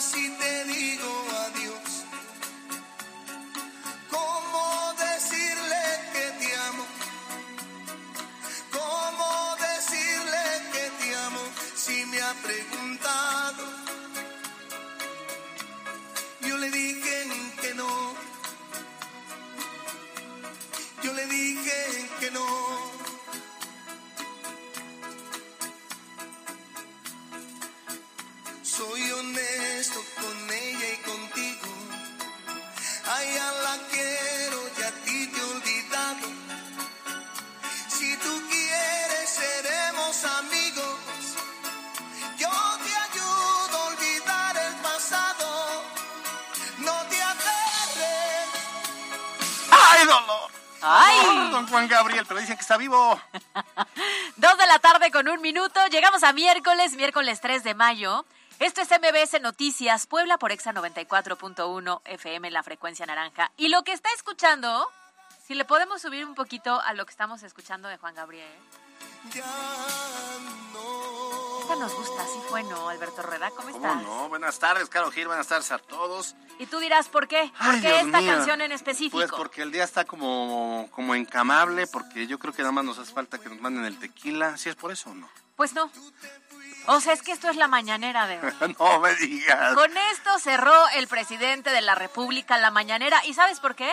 si te digo Juan Gabriel, pero dicen que está vivo. Dos de la tarde con un minuto. Llegamos a miércoles, miércoles 3 de mayo. Esto es MBS Noticias, Puebla por Exa 94.1 FM, la frecuencia naranja. Y lo que está escuchando, si le podemos subir un poquito a lo que estamos escuchando de Juan Gabriel. Ya no. Esta nos gusta, así fue, ¿no, Alberto Rueda? ¿Cómo estás? ¿Cómo no? Buenas tardes, Caro Gil, buenas tardes a todos. Y tú dirás, ¿por qué? ¿Por Ay, qué Dios esta canción en específico? Pues porque el día está como, como encamable, porque yo creo que nada más nos hace falta que nos manden el tequila. ¿Sí es por eso o no? Pues no. O sea, es que esto es la mañanera de hoy. no me digas. Con esto cerró el presidente de la República la mañanera. ¿Y sabes por qué?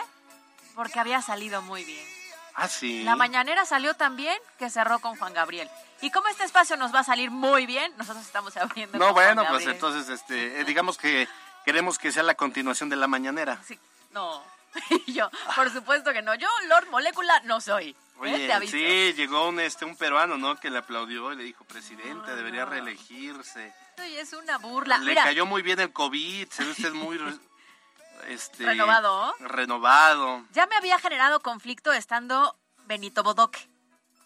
Porque había salido muy bien. Ah, sí. La mañanera salió tan bien que cerró con Juan Gabriel. Y como este espacio nos va a salir muy bien, nosotros estamos abriendo No, con Juan bueno, pues entonces, este, eh, digamos que queremos que sea la continuación de la mañanera. Sí, no. Y yo, por supuesto que no. Yo, Lord Molécula, no soy. ¿eh? Oye, aviso. sí, llegó un, este, un peruano, ¿no? Que le aplaudió y le dijo, presidente, No, debería no. reelegirse. Esto es una burla. Le Mira, cayó muy bien el COVID, se ve usted muy... Este, Renovado. Renovado. ya me había generado conflicto estando Benito Bodoque.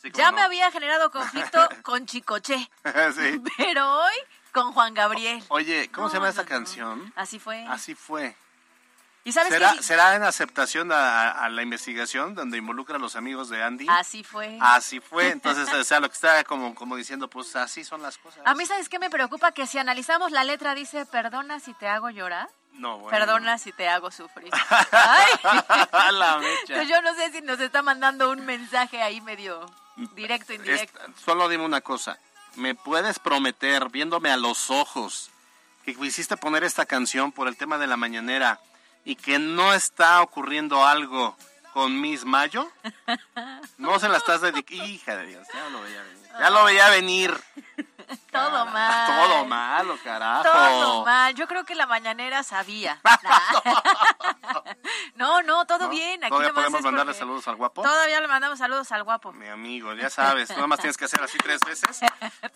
Sí, Ya no. me había generado conflicto con Chicoche. sí. Pero hoy con Juan Gabriel. Oye, ¿cómo No, se llama esta no. canción? Así fue. Así fue. ¿Y sabes ¿Será? ¿Será en aceptación a, a la investigación donde involucra a los amigos de Andy? Así fue. Así fue. Entonces, o sea, lo que está como, como diciendo, pues así son las cosas. A mí, ¿sabes qué me preocupa? Que si analizamos la letra dice, perdona si te hago llorar, No, bueno. perdona si te hago sufrir. Ay. La mecha. Pues yo no sé si nos está mandando un mensaje ahí medio directo, indirecto. Solo dime una cosa. ¿Me puedes prometer, viéndome a los ojos, que quisiste poner esta canción por el tema de la mañanera y que no está ocurriendo algo con Miss Mayo? No se la estás dedicando. Hija de Dios, ya lo veía venir. Ya lo veía venir. Todo mal. Todo malo, carajo. Todo mal. Yo creo que la mañanera sabía. no, no, todo ¿No? bien. Aquí ¿Todavía podemos mandarle porque- saludos al guapo? Todavía le mandamos saludos al guapo. Mi amigo, ya sabes, nada más tienes que hacer así tres veces.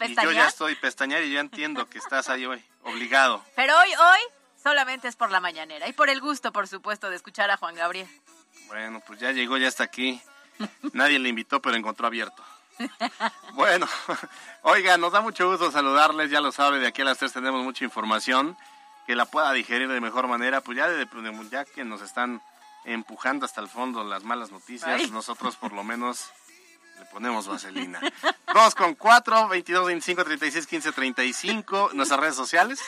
Y yo ya estoy pestañear y ya entiendo que estás ahí hoy, obligado. Pero hoy, hoy, solamente es por la mañanera. Y por el gusto, por supuesto, de escuchar a Juan Gabriel. Bueno, pues ya llegó, ya está aquí. Nadie le invitó, pero encontró abierto. Bueno, oiga, nos da mucho gusto saludarles, ya lo sabe, de aquí a las tres tenemos mucha información que la pueda digerir de mejor manera, pues ya, de- de- ya que nos están empujando hasta el fondo las malas noticias, Ay. nosotros por lo menos le ponemos vaselina. 2 con 4, 22, 25, 36, 15, 35, nuestras redes sociales.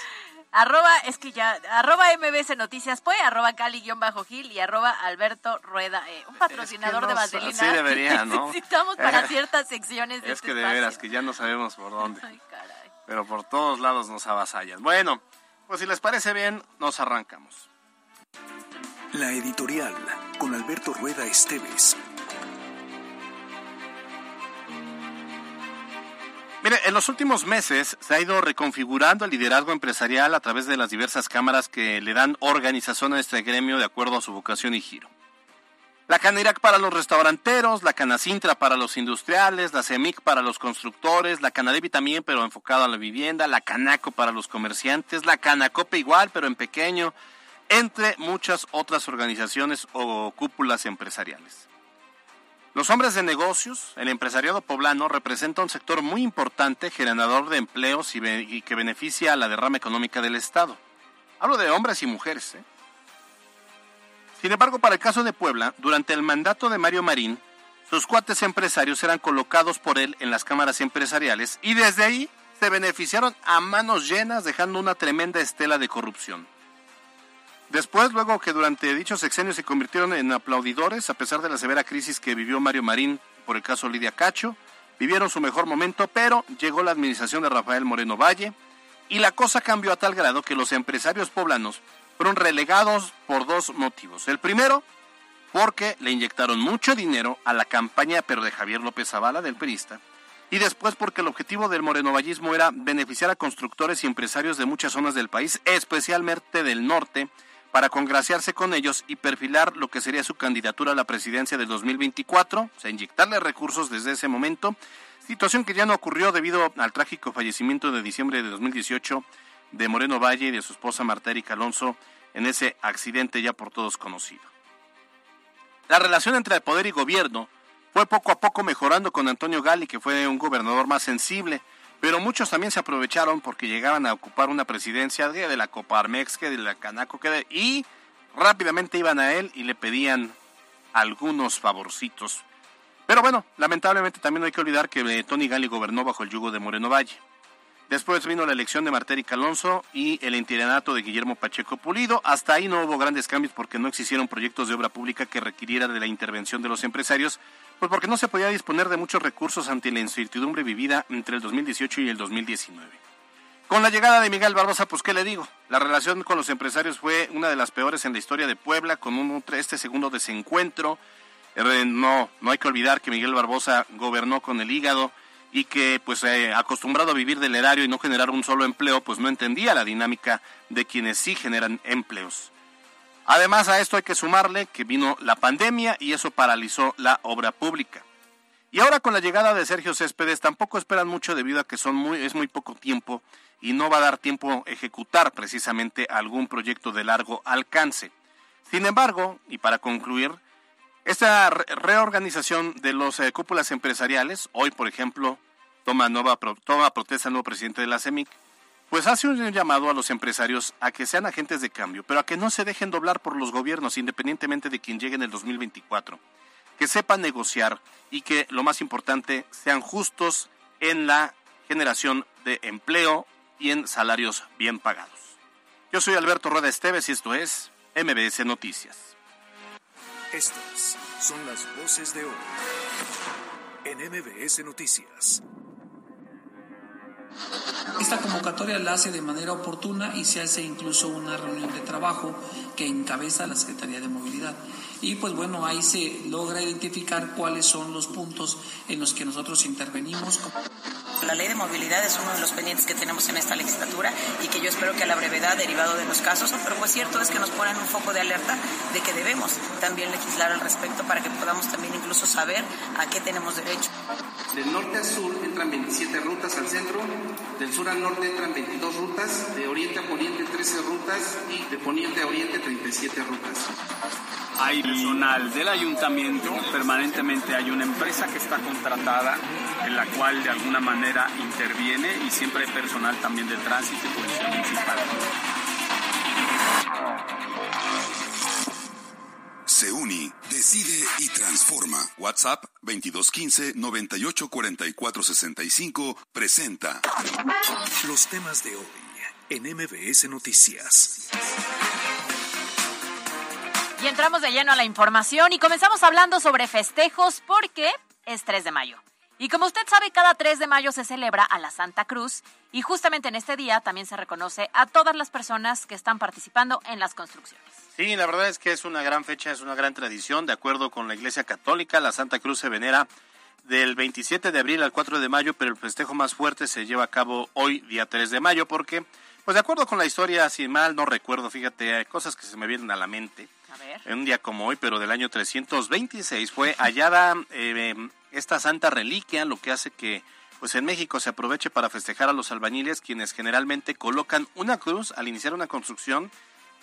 Arroba, es que ya, arroba MBC Noticias Pue, arroba Cali-Gil y arroba Alberto Rueda. eh, un patrocinador no de vaselina. sí debería, ¿no? Necesitamos para ciertas secciones de Es este que de espacio. veras, que ya no sabemos por dónde. Ay, caray. pero por todos lados nos avasallan. Bueno, pues si les parece bien, nos arrancamos. La editorial con Alberto Rueda Esteves. Mire, en los últimos meses se ha ido reconfigurando el liderazgo empresarial a través de las diversas cámaras que le dan organización a este gremio de acuerdo a su vocación y giro. La Canirac para los restauranteros, la Canacintra para los industriales, la CEMIC para los constructores, la Canadevi también, pero enfocado a la vivienda, la Canaco para los comerciantes, la Canacope igual, pero en pequeño, entre muchas otras organizaciones o cúpulas empresariales. Los hombres de negocios, el empresariado poblano, representa un sector muy importante, generador de empleos y, que beneficia a la derrama económica del Estado. Hablo de hombres y mujeres. ¿eh? Sin embargo, para el caso de Puebla, durante el mandato de Mario Marín, sus cuates empresarios eran colocados por él en las cámaras empresariales y desde ahí se beneficiaron a manos llenas dejando una tremenda estela de corrupción. Después, luego que durante dichos sexenios se convirtieron en aplaudidores, a pesar de la severa crisis que vivió Mario Marín por el caso Lidia Cacho, vivieron su mejor momento, pero llegó la administración de Rafael Moreno Valle y la cosa cambió a tal grado que los empresarios poblanos fueron relegados por dos motivos. El primero, porque le inyectaron mucho dinero a la campaña, pero de Javier López Zavala, del perista, y después porque el objetivo del morenovallismo era beneficiar a constructores y empresarios de muchas zonas del país, especialmente del norte, para congraciarse con ellos y perfilar lo que sería su candidatura a la presidencia del 2024, o sea, inyectarle recursos desde ese momento, situación que ya no ocurrió debido al trágico fallecimiento de diciembre de 2018 de Moreno Valle y de su esposa Marta Erika Alonso en ese accidente ya por todos conocido. La relación entre el poder y gobierno fue poco a poco mejorando con Antonio Gali, que fue un gobernador más sensible, pero muchos también se aprovecharon porque llegaban a ocupar una presidencia de, la Coparmex, que de la Canaco, que de, y rápidamente iban a él y le pedían algunos favorcitos. Pero bueno, lamentablemente también hay que olvidar que eh, Tony Gali gobernó bajo el yugo de Moreno Valle. Después vino la elección de Martérica Calonso y el interinato de Guillermo Pacheco Pulido. Hasta ahí no hubo grandes cambios porque no existieron proyectos de obra pública que requirieran de la intervención de los empresarios, pues porque no se podía disponer de muchos recursos ante la incertidumbre vivida entre el 2018 y el 2019. Con la llegada de Miguel Barbosa, pues qué le digo, la relación con los empresarios fue una de las peores en la historia de Puebla, con un, este segundo desencuentro. Eh, no, no hay que olvidar que Miguel Barbosa gobernó con el hígado, y que pues eh, acostumbrado a vivir del erario y no generar un solo empleo, pues no entendía la dinámica de quienes sí generan empleos. Además a esto hay que sumarle que vino la pandemia y eso paralizó la obra pública. Y ahora con la llegada de Sergio Céspedes tampoco esperan mucho debido a que son muy, es muy poco tiempo y no va a dar tiempo ejecutar precisamente algún proyecto de largo alcance. Sin embargo, y para concluir, esta reorganización de los eh, cúpulas empresariales, hoy por ejemplo, toma, nueva, toma protesta el nuevo presidente de la CEMIC, pues hace un llamado a los empresarios a que sean agentes de cambio, pero a que no se dejen doblar por los gobiernos, independientemente de quien llegue en el 2024, que sepan negociar y que, lo más importante, sean justos en la generación de empleo y en salarios bien pagados. Yo soy Alberto Rueda Esteves y esto es MBS Noticias. Estas son las voces de hoy en MBS Noticias. Esta convocatoria la hace de manera oportuna y se hace incluso una reunión de trabajo que encabeza la Secretaría de Movilidad. Y pues bueno, ahí se logra identificar cuáles son los puntos en los que nosotros intervenimos. La ley de movilidad es uno de los pendientes que tenemos en esta legislatura y que yo espero que a la brevedad, derivado de los casos, pero pues cierto es que nos ponen un foco de alerta de que debemos también legislar al respecto para que podamos también incluso saber a qué tenemos derecho. Del norte a sur entran 27 rutas al centro, del sur al norte entran 22 rutas, de oriente a poniente 13 rutas y de poniente a oriente 37 rutas. Hay personal del ayuntamiento, permanentemente hay una empresa que está contratada en la cual de alguna manera interviene y siempre hay personal también de tránsito y policía municipal. Se uni, decide y transforma. WhatsApp 2215 984465 presenta los temas de hoy en MBS Noticias. Y entramos de lleno a la información y comenzamos hablando sobre festejos porque es 3 de mayo. Y como usted sabe, cada 3 de mayo se celebra a la Santa Cruz y justamente en este día también se reconoce a todas las personas que están participando en las construcciones. Sí, la verdad es que es una gran fecha, es una gran tradición. De acuerdo con la Iglesia Católica, la Santa Cruz se venera del 27 de abril al 4 de mayo, pero el festejo más fuerte se lleva a cabo hoy, día 3 de mayo, porque, pues de acuerdo con la historia, si mal no recuerdo, fíjate, hay cosas que se me vienen a la mente. A ver. En un día como hoy, pero del año 326, fue hallada eh, esta santa reliquia, lo que hace que pues en México se aproveche para festejar a los albañiles, quienes generalmente colocan una cruz al iniciar una construcción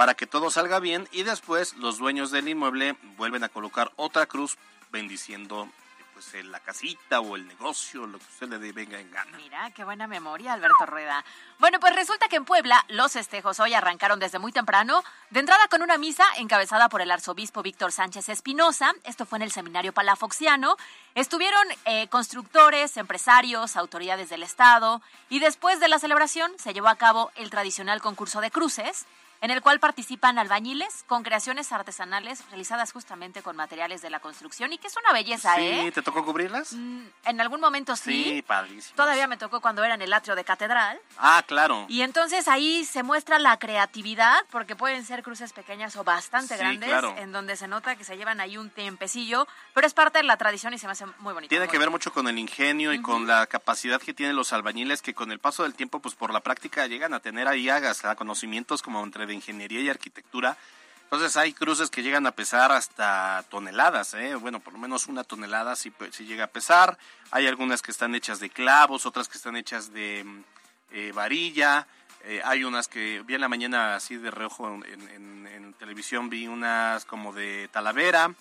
para que todo salga bien y después los dueños del inmueble vuelven a colocar otra cruz bendiciendo pues eh, la casita o el negocio, lo que usted le venga en gana. Mira, qué buena memoria, Alberto Rueda. Bueno, pues resulta que en Puebla los festejos hoy arrancaron desde muy temprano, de entrada con una misa encabezada por el arzobispo Víctor Sánchez Espinosa. Esto fue en el seminario Palafoxiano. Estuvieron eh, constructores, empresarios, autoridades del Estado y después de la celebración se llevó a cabo el tradicional concurso de cruces en el cual participan albañiles con creaciones artesanales realizadas justamente con materiales de la construcción y que es una belleza, Sí, ¿eh? ¿te tocó cubrirlas? Mm, En algún momento sí. Sí, padrísimo. Todavía me tocó cuando era en el atrio de catedral. Ah, claro. Y entonces ahí se muestra la creatividad, porque pueden ser cruces pequeñas o bastante Sí, grandes, claro. en donde se nota que se llevan ahí un tiempecillo, pero es parte de la tradición y se me hace muy bonito. Tiene muy que ver mucho con el ingenio y con la capacidad que tienen los albañiles que con el paso del tiempo, pues por la práctica llegan a tener ahí hasta conocimientos como entre de ingeniería y arquitectura. Entonces hay cruces que llegan a pesar hasta toneladas, ¿eh? bueno, por lo menos una tonelada sí, sí llega a pesar. Hay algunas que están hechas de clavos, otras que están hechas de mm, eh, varilla. Eh, hay unas que vi en la mañana así de reojo en, en- en televisión, vi unas como de talavera.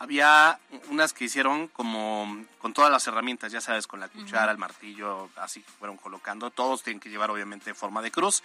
Había unas que hicieron como con todas las herramientas, ya sabes, con la cuchara, el martillo, así que fueron colocando. Todos tienen que llevar obviamente forma de cruz.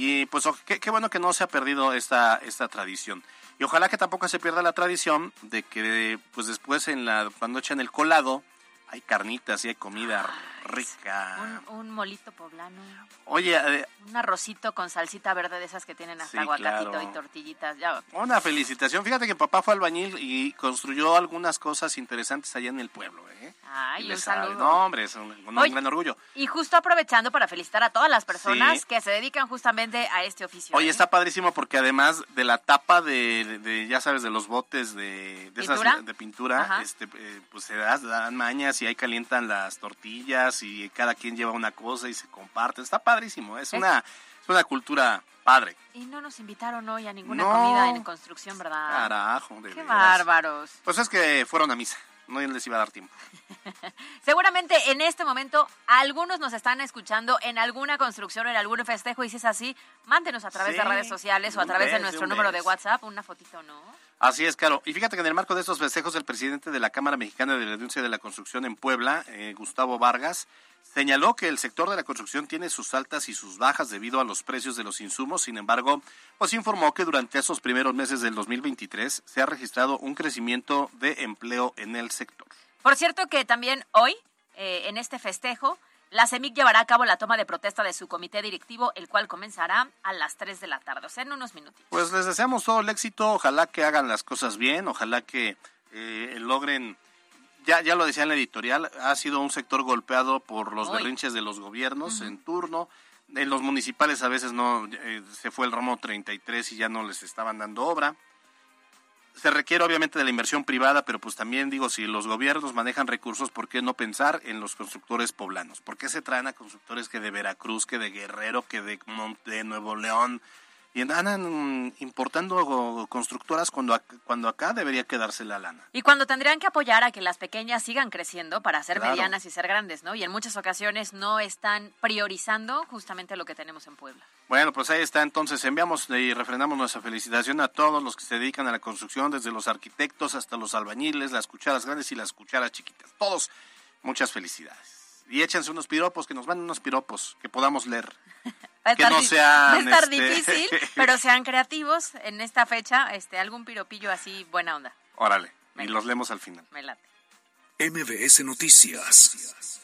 Y pues qué, bueno que no se ha perdido esta, esta tradición. Y ojalá que tampoco se pierda la tradición de que pues después en la cuando echan el colado hay carnitas y hay comida rica. Un, un molito poblano, Oye, eh, un arrocito con salsita verde de esas que tienen hasta Sí, aguacatito claro. y tortillitas. Ya, una felicitación. Fíjate que papá fue albañil y construyó algunas cosas interesantes allá en el pueblo. ¿eh? Ay, Y un le sabe. saludo. No, hombre, es un, un Oye, gran orgullo. Y justo aprovechando para felicitar a todas las personas Sí. que se dedican justamente a este oficio. Oye, ¿eh? está padrísimo porque además de la tapa de, ya sabes, de los botes de, de esas ¿Pintura? de pintura, Ajá. este, eh, pues se das- dan mañas y ahí calientan las tortillas y cada quien lleva una cosa y se comparte. Está padrísimo, es Es- una, es una cultura padre. Y no nos invitaron hoy a ninguna No. comida en construcción, ¿verdad? Carajo, de Qué veras. bárbaros. Pues es que fueron a misa, no les iba a dar tiempo. Seguramente en este momento algunos nos están escuchando en alguna construcción o en algún festejo y si es así, mándenos a través de redes sociales o a través de nuestro número de. WhatsApp, una fotito, ¿no? Así es, Caro. Y fíjate que en el marco de estos festejos, el presidente de la Cámara Mexicana de la Denuncia de la Construcción en Puebla, eh, Gustavo Vargas, señaló que el sector de la construcción tiene sus altas y sus bajas debido a los precios de los insumos. Sin embargo, pues informó que durante esos primeros meses del 2023 se ha registrado un crecimiento de empleo en el sector. Por cierto que también hoy, eh, en este festejo, la CEMIC llevará a cabo la toma de protesta de su comité directivo, el cual comenzará a las 3 de la tarde, o sea, en unos minutitos. Pues les deseamos todo el éxito, ojalá que hagan las cosas bien, ojalá que eh, logren, ya, ya lo decía en la editorial, ha sido un sector golpeado por los Uy. berrinches de los gobiernos en turno, en los municipales a veces no, eh, se fue el ramo 33 y ya no les estaban dando obra. Se requiere obviamente de la inversión privada, pero pues también digo, si los gobiernos manejan recursos, ¿por qué no pensar en los constructores poblanos? ¿Por qué se traen a constructores que de Veracruz, que de Guerrero, que de, de Nuevo León? Y andan mm, importando constructoras cuando, cuando acá debería quedarse la lana. Y cuando tendrían que apoyar a que las pequeñas sigan creciendo para ser Claro. medianas y ser grandes, ¿no? Y en muchas ocasiones no están priorizando justamente lo que tenemos en Puebla. Bueno, pues ahí está. Entonces enviamos y refrendamos nuestra felicitación a todos los que se dedican a la construcción, desde los arquitectos hasta los albañiles, las cucharas grandes y las cucharas chiquitas. Todos, muchas felicidades. Y échense unos piropos, que nos manden unos piropos, que podamos leer. Va a Que estar no di- sean, va a estar este- difícil, pero sean creativos en esta fecha, este algún piropillo así buena onda. Órale, y los leemos al final. Me late. MBS Noticias.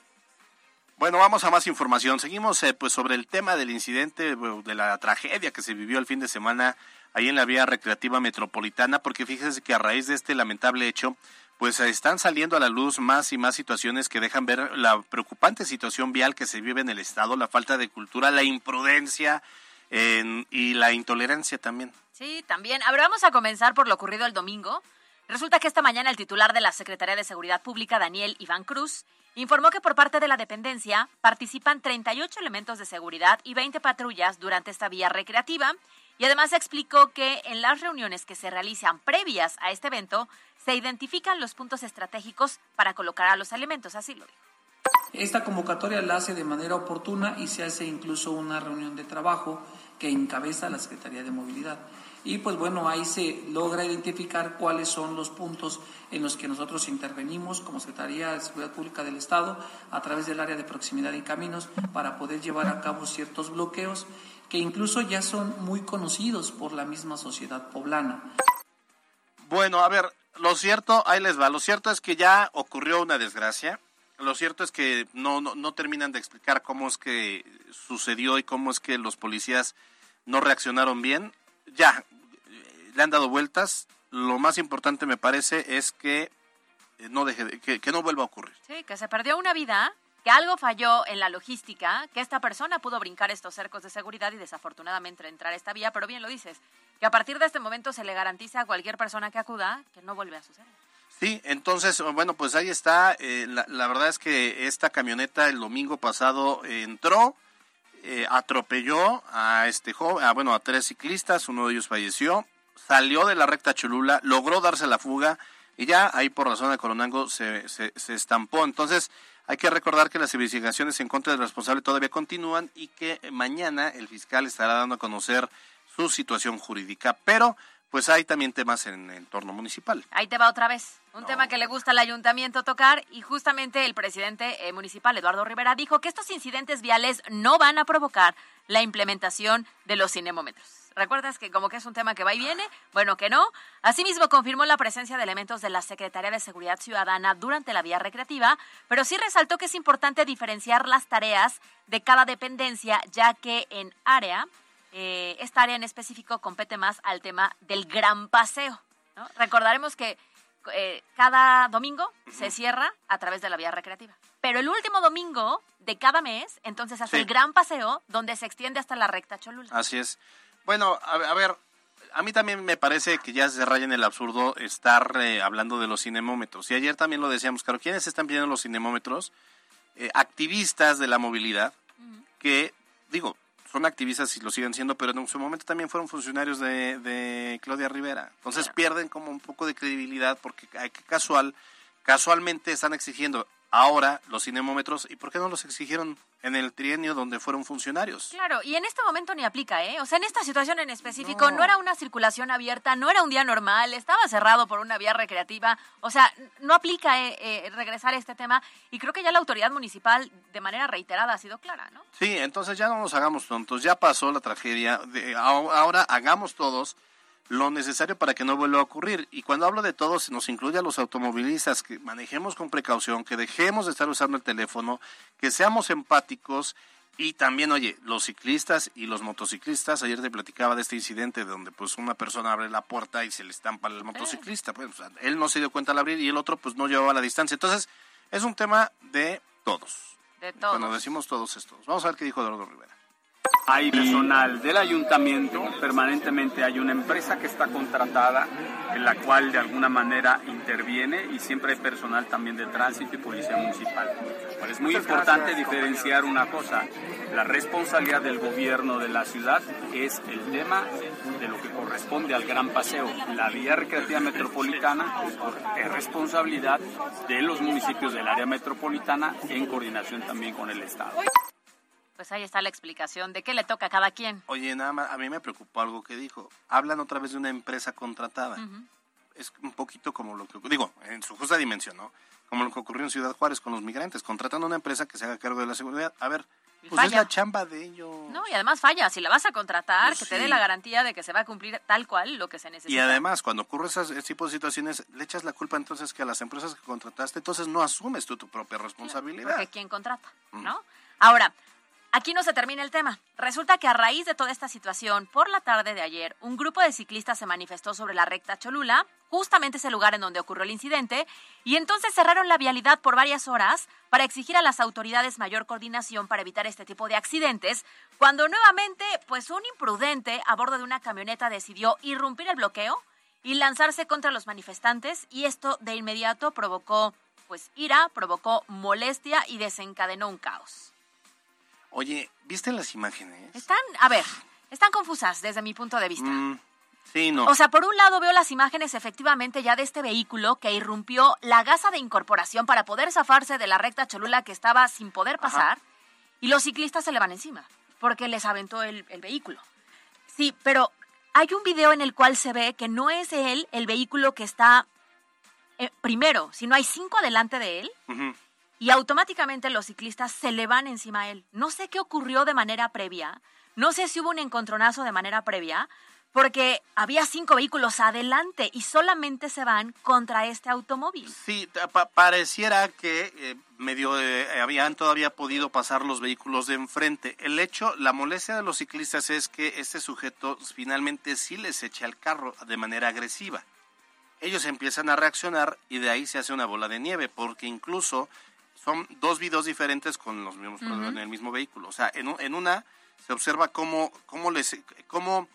Bueno, vamos a más información. Seguimos eh, pues sobre el tema del incidente, de la tragedia que se vivió el fin de semana ahí en la vía recreativa metropolitana, porque fíjese que a raíz de este lamentable hecho, pues están saliendo a la luz más y más situaciones que dejan ver la preocupante situación vial que se vive en el estado, la falta de cultura, la imprudencia en- y la intolerancia también. Sí, también. Ahora vamos a comenzar por lo ocurrido el domingo. Resulta que esta mañana el titular de la Secretaría de Seguridad Pública, Daniel Iván Cruz, informó que por parte de la dependencia participan 38 elementos de seguridad y 20 patrullas durante esta vía recreativa y además explicó que en las reuniones que se realizan previas a este evento se identifican los puntos estratégicos para colocar a los elementos, así lo dijo. Esta convocatoria la hace de manera oportuna y se hace incluso una reunión de trabajo que encabeza la Secretaría de Movilidad. Y pues bueno, ahí se logra identificar cuáles son los puntos en los que nosotros intervenimos como Secretaría de Seguridad Pública del Estado a través del área de proximidad y caminos para poder llevar a cabo ciertos bloqueos que incluso ya son muy conocidos por la misma sociedad poblana. Bueno, a ver, lo cierto, ahí les va, lo cierto es que ya ocurrió una desgracia, lo cierto es que no, no, no terminan de explicar cómo es que sucedió y cómo es que los policías no reaccionaron bien. Ya, le han dado vueltas. Lo más importante me parece es que eh, no deje que, que, no vuelva a ocurrir. Sí, que se perdió una vida, que algo falló en la logística, que esta persona pudo brincar estos cercos de seguridad y desafortunadamente entrar a esta vía, pero bien lo dices, que a partir de este momento se le garantiza a cualquier persona que acuda que no vuelve a suceder. Sí, entonces, bueno, pues ahí está. Eh, la, la, verdad es que esta camioneta el domingo pasado entró, eh, atropelló a este joven, a, bueno, a tres ciclistas, uno de ellos falleció, salió de la recta Cholula, logró darse la fuga y ya ahí por la zona de Coronango se, se estampó. Entonces, hay que recordar que las investigaciones en contra del responsable todavía continúan y que mañana el fiscal estará dando a conocer su situación jurídica. Pero pues hay también temas en el entorno municipal. Ahí te va otra vez. Un no. tema que le gusta al ayuntamiento tocar y justamente el presidente eh, municipal, Eduardo Rivera, dijo que estos incidentes viales no van a provocar la implementación de los cinemómetros. ¿Recuerdas que como que es un tema que va y viene? Bueno, que no. Asimismo, confirmó la presencia de elementos de la Secretaría de Seguridad Ciudadana durante la vía recreativa, pero sí resaltó que es importante diferenciar las tareas de cada dependencia, ya que en área eh, esta área en específico compete más al tema del gran paseo. ¿no? Recordaremos que eh, cada domingo uh -huh. se cierra a través de la vía recreativa. Pero el último domingo de cada mes, entonces hace sí. el gran paseo donde se extiende hasta la recta Cholula. Así es. Bueno, a, a ver, a mí también me parece que ya se raya en el absurdo estar eh, hablando de los cinemómetros. Y ayer también lo decíamos, claro, ¿quiénes están pidiendo los cinemómetros? Eh, activistas de la movilidad uh -huh. que, digo, son activistas y lo siguen siendo, pero en su momento también fueron funcionarios de, de Claudia Rivera. Entonces pierden como un poco de credibilidad porque casual, casualmente están exigiendo ahora los cinemómetros y por qué no los exigieron en el trienio donde fueron funcionarios. Claro, y en este momento ni aplica, ¿eh? O sea, en esta situación en específico no, no era una circulación abierta, no era un día normal, estaba cerrado por una vía recreativa, o sea, no aplica eh, eh, regresar a este tema y creo que ya la autoridad municipal de manera reiterada ha sido clara, ¿no? Sí, entonces ya no nos hagamos tontos, ya pasó la tragedia, de, ahora hagamos todos lo necesario para que no vuelva a ocurrir. Y cuando hablo de todos, nos incluye a los automovilistas, que manejemos con precaución, que dejemos de estar usando el teléfono, que seamos empáticos y también, oye, los ciclistas y los motociclistas, ayer te platicaba de este incidente donde pues una persona abre la puerta y se le estampa al motociclista, pues o sea, él no se dio cuenta al abrir y el otro pues no llevaba la distancia. Entonces, es un tema de todos. De todos. Cuando decimos todos estos. Vamos a ver qué dijo Eduardo Rivera. Hay personal del ayuntamiento, permanentemente hay una empresa que está contratada en la cual de alguna manera interviene y siempre hay personal también de tránsito y policía municipal. Pero es muy importante diferenciar una cosa, la responsabilidad del gobierno de la ciudad es el tema de lo que corresponde al gran paseo. La vía recreativa metropolitana es responsabilidad de los municipios del área metropolitana en coordinación también con el Estado. Pues ahí está la explicación de qué le toca a cada quien. Oye, nada más, a mí me preocupó algo que dijo. Hablan otra vez de una empresa contratada. Uh -huh. Es un poquito como lo que, digo, en su justa dimensión, ¿no? Como lo que ocurrió en Ciudad Juárez con los migrantes. Contratan a una empresa que se haga cargo de la seguridad. A ver, pues falla. es la chamba de ellos. No, y además falla. Si la vas a contratar, pues que sí. te dé la garantía de que se va a cumplir tal cual lo que se necesita. Y además, cuando ocurre ese, ese tipo de situaciones, le echas la culpa entonces que a las empresas que contrataste, entonces no asumes tú tu propia responsabilidad. Porque ¿quién contrata? ¿No? Mm. Ahora, Aquí no se termina el tema. Resulta que a raíz de toda esta situación, por la tarde de ayer, un grupo de ciclistas se manifestó sobre la recta Cholula, justamente ese lugar en donde ocurrió el incidente, y entonces cerraron la vialidad por varias horas para exigir a las autoridades mayor coordinación para evitar este tipo de accidentes, cuando nuevamente, pues un imprudente a bordo de una camioneta decidió irrumpir el bloqueo y lanzarse contra los manifestantes y esto de inmediato provocó pues ira, provocó molestia y desencadenó un caos. Oye, ¿viste las imágenes? Están, a ver, están confusas desde mi punto de vista. Mm, sí, no. O sea, por un lado veo las imágenes efectivamente ya de este vehículo que irrumpió la gasa de incorporación para poder zafarse de la recta Cholula que estaba sin poder pasar y los ciclistas se le van encima porque les aventó el, el vehículo. Sí, pero hay un video en el cual se ve que no es él el vehículo que está eh, primero, sino hay cinco adelante de él. Y automáticamente los ciclistas se le van encima a él. No sé qué ocurrió de manera previa, no sé si hubo un encontronazo de manera previa, porque había cinco vehículos adelante y solamente se van contra este automóvil. Sí, pa- pareciera que eh, medio eh, habían todavía podido pasar los vehículos de enfrente. El hecho, la molestia de los ciclistas es que este sujeto finalmente sí les echa el carro de manera agresiva. Ellos empiezan a reaccionar y de ahí se hace una bola de nieve, porque incluso son dos videos diferentes con los mismos en el mismo vehículo. O sea, en, en una se observa cómo, cómo les cómo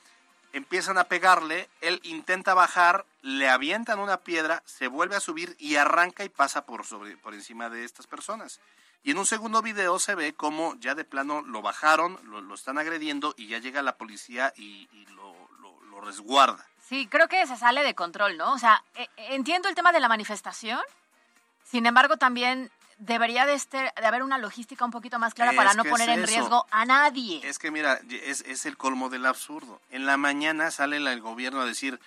empiezan a pegarle, él intenta bajar, le avientan una piedra, se vuelve a subir y arranca y pasa por sobre por encima de estas personas. Y en un segundo video se ve cómo ya de plano lo bajaron, lo, lo están agrediendo y ya llega la policía y, y lo, lo- lo resguarda. Sí, creo que se sale de control, ¿no? O sea, eh, entiendo el tema de la manifestación, sin embargo también debería de, este, de haber una logística un poquito más clara Es para no poner es en riesgo a nadie. Es que mira, es, es el colmo del absurdo. En la mañana sale el gobierno a decir,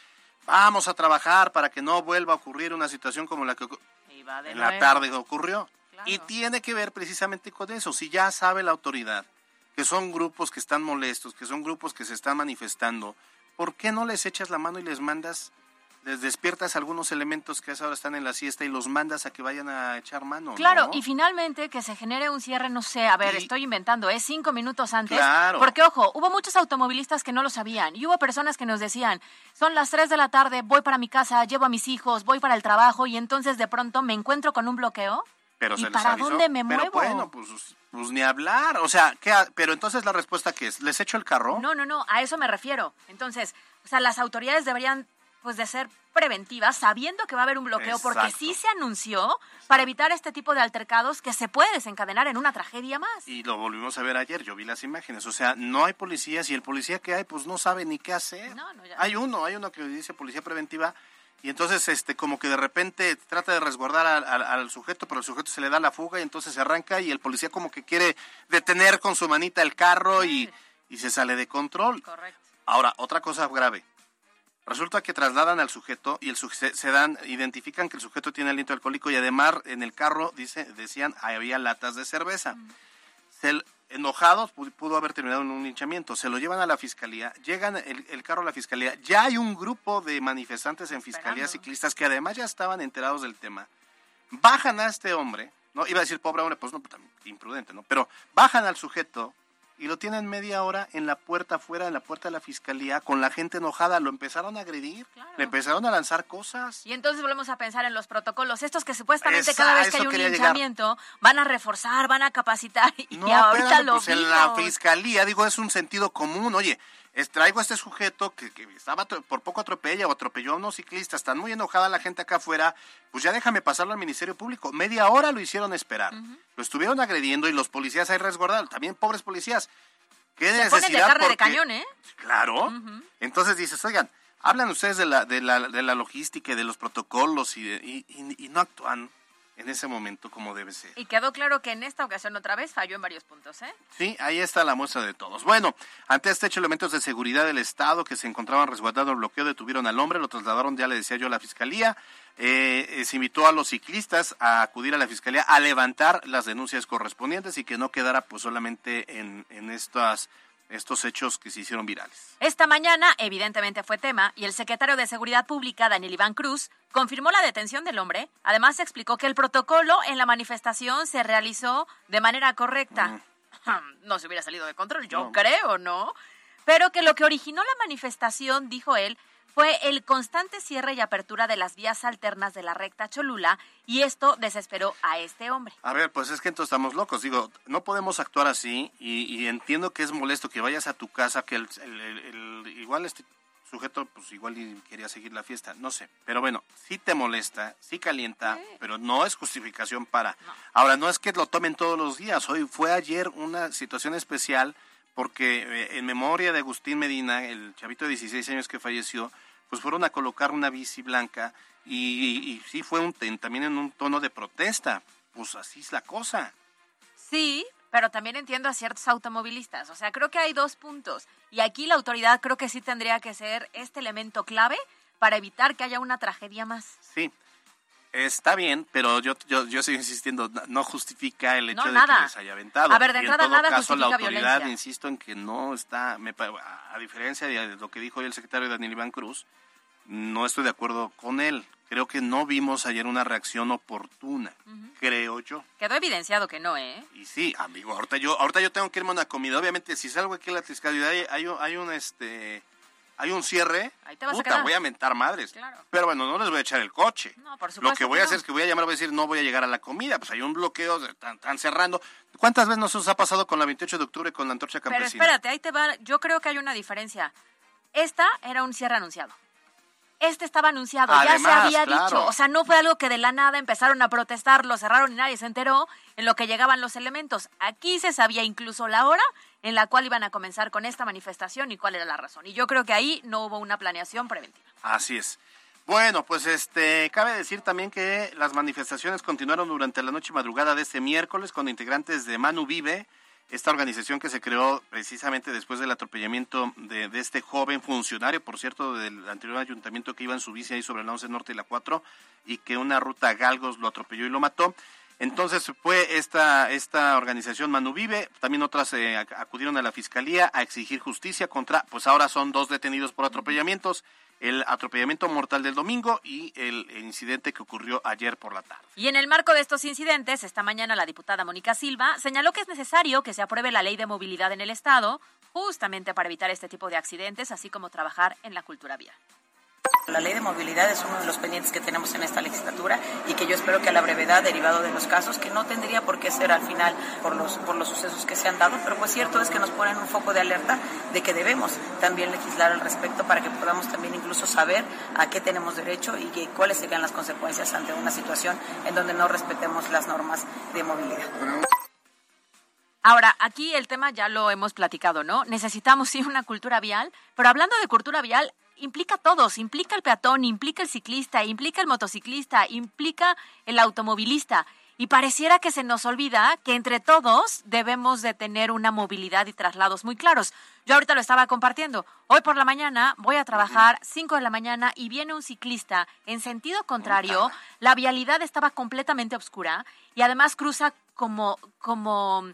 vamos a trabajar para que no vuelva a ocurrir una situación como la que en la tarde ocurrió. Claro. Y tiene que ver precisamente con eso. Si ya sabe la autoridad que son grupos que están molestos, que son grupos que se están manifestando, ¿por qué no les echas la mano y les mandas, les despiertas algunos elementos que a esa hora están en la siesta y los mandas a que vayan a echar mano? Claro, ¿no? y finalmente que se genere un cierre, no sé, a ver, Y- estoy inventando, es cinco minutos antes. Claro. Porque, ojo, hubo muchos automovilistas que no lo sabían y hubo personas que nos decían, son las 3 de la tarde, voy para mi casa, llevo a mis hijos, voy para el trabajo y entonces de pronto me encuentro con un bloqueo. Pero ¿Y se les para avisó. dónde me Pero muevo? bueno, pues, pues ni hablar. O sea, ¿qué ha- pero entonces la respuesta que es, ¿les echo el carro? No, no, no, a eso me refiero. Entonces, o sea, las autoridades deberían pues de ser preventivas, sabiendo que va a haber un bloqueo, porque sí se anunció para evitar este tipo de altercados que se puede desencadenar en una tragedia más. Y lo volvimos a ver ayer, yo vi las imágenes. O sea, no hay policías y el policía que hay, pues no sabe ni qué hacer. No, no, ya. Hay uno, hay uno que dice policía preventiva y entonces este como que de repente trata de resguardar al, al- al sujeto, pero el sujeto se le da la fuga y entonces se arranca y el policía como que quiere detener con su manita el carro y, y se sale de control. Correcto. Ahora, otra cosa grave. Resulta que trasladan al sujeto y el suje- se, dan, identifican que el sujeto tiene aliento alcohólico y además en el carro dice, decían había latas de cerveza. Se, enojados pu- pudo haber terminado en un linchamiento. Se lo llevan a la fiscalía, llegan el, el carro a la fiscalía. Ya hay un grupo de manifestantes en fiscalía ciclistas que además ya estaban enterados del tema. Bajan a este hombre, no iba a decir pobre hombre, pues no, imprudente, ¿no? Pero bajan al sujeto y lo tienen media hora en la puerta afuera, en la puerta de la fiscalía, con la gente enojada. Lo empezaron a agredir, Claro. le empezaron a lanzar cosas. Y entonces volvemos a pensar en los protocolos, estos que supuestamente Esa- cada vez que hay un llegar. linchamiento van a reforzar, van a capacitar y No, ahorita espérame, lo pues en la fiscalía, digo, es un sentido común. Oye, traigo a este sujeto que, que estaba por poco atropella o atropelló a unos ciclistas, están muy enojada la gente acá afuera, pues ya déjame pasarlo al Ministerio Público. Media hora lo hicieron esperar. Lo estuvieron agrediendo y los policías ahí resguardados, también pobres policías. ¿Qué Se ponen necesidad? de carne de Porque- cañón, ¿eh? Claro. Entonces dices, oigan, hablan ustedes de la, de la, de la logística y de los protocolos y, de- y, y- y no actúan en ese momento como debe ser. Y quedó claro que en esta ocasión otra vez falló en varios puntos, ¿eh? Sí, ahí está la muestra de todos. Bueno, ante este hecho, elementos de seguridad del Estado que se encontraban resguardando el bloqueo detuvieron al hombre, lo trasladaron, ya le decía yo, a la fiscalía. Eh, eh, se invitó a los ciclistas a acudir a la fiscalía a levantar las denuncias correspondientes y que no quedara pues solamente en, en estas, estos hechos que se hicieron virales. Esta mañana, evidentemente, fue tema y el secretario de Seguridad Pública, Daniel Iván Cruz, confirmó la detención del hombre. Además, explicó que el protocolo en la manifestación se realizó de manera correcta. No se hubiera salido de control, yo No. creo, ¿no? Pero que lo que originó la manifestación, dijo él, fue el constante cierre y apertura de las vías alternas de la recta Cholula y esto desesperó a este hombre. A ver, pues es que entonces estamos locos. Digo, no podemos actuar así y, y entiendo que es molesto que vayas a tu casa, que el, el- el- el- igual este sujeto pues igual y quería seguir la fiesta, no sé. Pero bueno, sí te molesta, sí calienta, pero no es justificación para. Ahora, no es que lo tomen todos los días. Hoy fue ayer una situación especial porque eh, en memoria de Agustín Medina, el chavito de 16 años que falleció, pues fueron a colocar una bici blanca y, y sí fue un, también en un tono de protesta. Pues así es la cosa. Sí, pero también entiendo a ciertos automovilistas. O sea, creo que hay dos puntos. Y aquí la autoridad creo que sí tendría que ser este elemento clave para evitar que haya una tragedia más. Sí, está bien, pero yo, yo, yo sigo insistiendo, no justifica el hecho No, de nada. que les haya aventado. A ver, de Y en entrada, todo nada caso, la autoridad, violencia. insisto en que no está, me a diferencia de lo que dijo hoy el secretario Daniel Iván Cruz, no estoy de acuerdo con él. Creo que no vimos ayer una reacción oportuna, creo yo. Quedó evidenciado que no, ¿eh? Y sí, amigo, ahorita yo, ahorita yo tengo que irme a una comida. Obviamente, si salgo aquí a la fiscalidad, hay, hay un, este, hay un cierre, Ahí te vas a puta, voy a mentar madres. Claro. Pero bueno, no les voy a echar el coche. No, por Lo supuesto que voy a no. hacer es que voy a llamar, voy a decir, no voy a llegar a la comida. Pues hay un bloqueo, están, están cerrando. ¿Cuántas veces nos ha pasado con la 28 de octubre con la antorcha Pero campesina? espérate, ahí te va. Yo creo que hay una diferencia. Esta era un cierre anunciado. Este estaba anunciado, ya se había claro. dicho. O sea, no fue algo que de la nada empezaron a protestar, lo cerraron y nadie se enteró en lo que llegaban los elementos. Aquí se sabía incluso la hora en la cual iban a comenzar con esta manifestación y cuál era la razón. Y yo creo que ahí no hubo una planeación preventiva. Así es. Bueno, pues este cabe decir también que las manifestaciones continuaron durante la noche y madrugada de este miércoles con integrantes de Manu Vive, esta organización que se creó precisamente después del atropellamiento de, este joven funcionario, por cierto, del anterior ayuntamiento que iba en su bici ahí sobre la 11 Norte y la 4 y que una ruta Galgos lo atropelló y lo mató. Entonces fue esta, esta organización Manu Vive, también otras eh, ac- acudieron a la fiscalía a exigir justicia contra, pues ahora son dos detenidos por atropellamientos, el atropellamiento mortal del domingo y el incidente que ocurrió ayer por la tarde. Y en el marco de estos incidentes, esta mañana la diputada Mónica Silva señaló que es necesario que se apruebe la ley de movilidad en el Estado, justamente para evitar este tipo de accidentes, así como trabajar en la cultura vial. La ley de movilidad es uno de los pendientes que tenemos en esta legislatura y que yo espero que a la brevedad, derivado de los casos, que no tendría por qué ser al final por los, por los sucesos que se han dado, pero pues cierto es que nos ponen un foco de alerta de que debemos también legislar al respecto para que podamos también incluso saber a qué tenemos derecho y que, cuáles serían las consecuencias ante una situación en donde no respetemos las normas de movilidad. Ahora, aquí el tema ya lo hemos platicado, ¿no? Necesitamos sí una cultura vial, pero hablando de cultura vial, implica a todos, implica el peatón, implica el ciclista, implica el motociclista, implica el automovilista. Y pareciera que se nos olvida que entre todos debemos de tener una movilidad y traslados muy claros. Yo ahorita lo estaba compartiendo. Hoy por la mañana voy a trabajar 5 de la mañana y viene un ciclista en sentido contrario. La vialidad estaba completamente oscura y además cruza como, como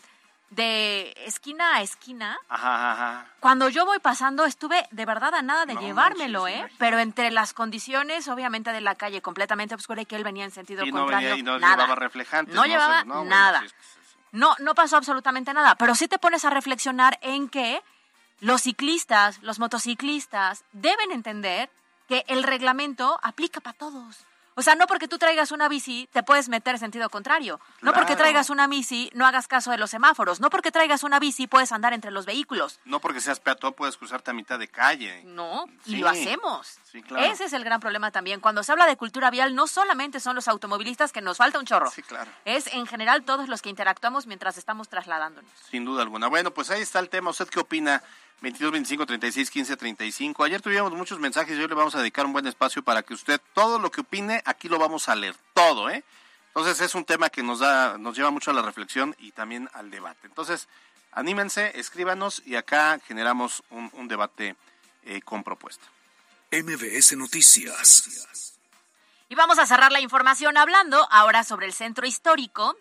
de esquina a esquina. Ajá, ajá. Cuando yo voy pasando estuve de verdad a nada de No llevármelo, manches, ¿eh? Pero entre las condiciones, obviamente, de la calle completamente oscura y que él venía en sentido Y no, contrario, venía, y no nada. llevaba reflejantes. No llevaba no, bueno, nada. sí, es que sí, sí. No, no pasó absolutamente nada, pero sí te pones a reflexionar en que los ciclistas, los motociclistas deben entender que el reglamento aplica para todos. O sea, no porque tú traigas una bici te puedes meter en sentido contrario. No porque traigas una bici no hagas caso de los semáforos. No porque traigas una bici puedes andar entre los vehículos. No porque seas peatón puedes cruzarte a mitad de calle. No, y lo hacemos. Sí, claro. Ese es el gran problema también. Cuando se habla de cultura vial, no solamente son los automovilistas que nos falta un chorro. Sí, claro. Es en general todos los que interactuamos mientras estamos trasladándonos. Sin duda alguna. Bueno, pues ahí está el tema. ¿Usted qué opina? 22, 25, 36, 15, 35. Ayer tuvimos muchos mensajes y hoy le vamos a dedicar un buen espacio para que usted todo lo que opine, aquí lo vamos a leer. Todo, ¿eh? Entonces es un tema que nos da, nos lleva mucho a la reflexión y también al debate. Entonces, anímense, escríbanos y acá generamos un, un debate eh, con propuesta. MBS Noticias. Y vamos a cerrar la información hablando ahora sobre el centro histórico.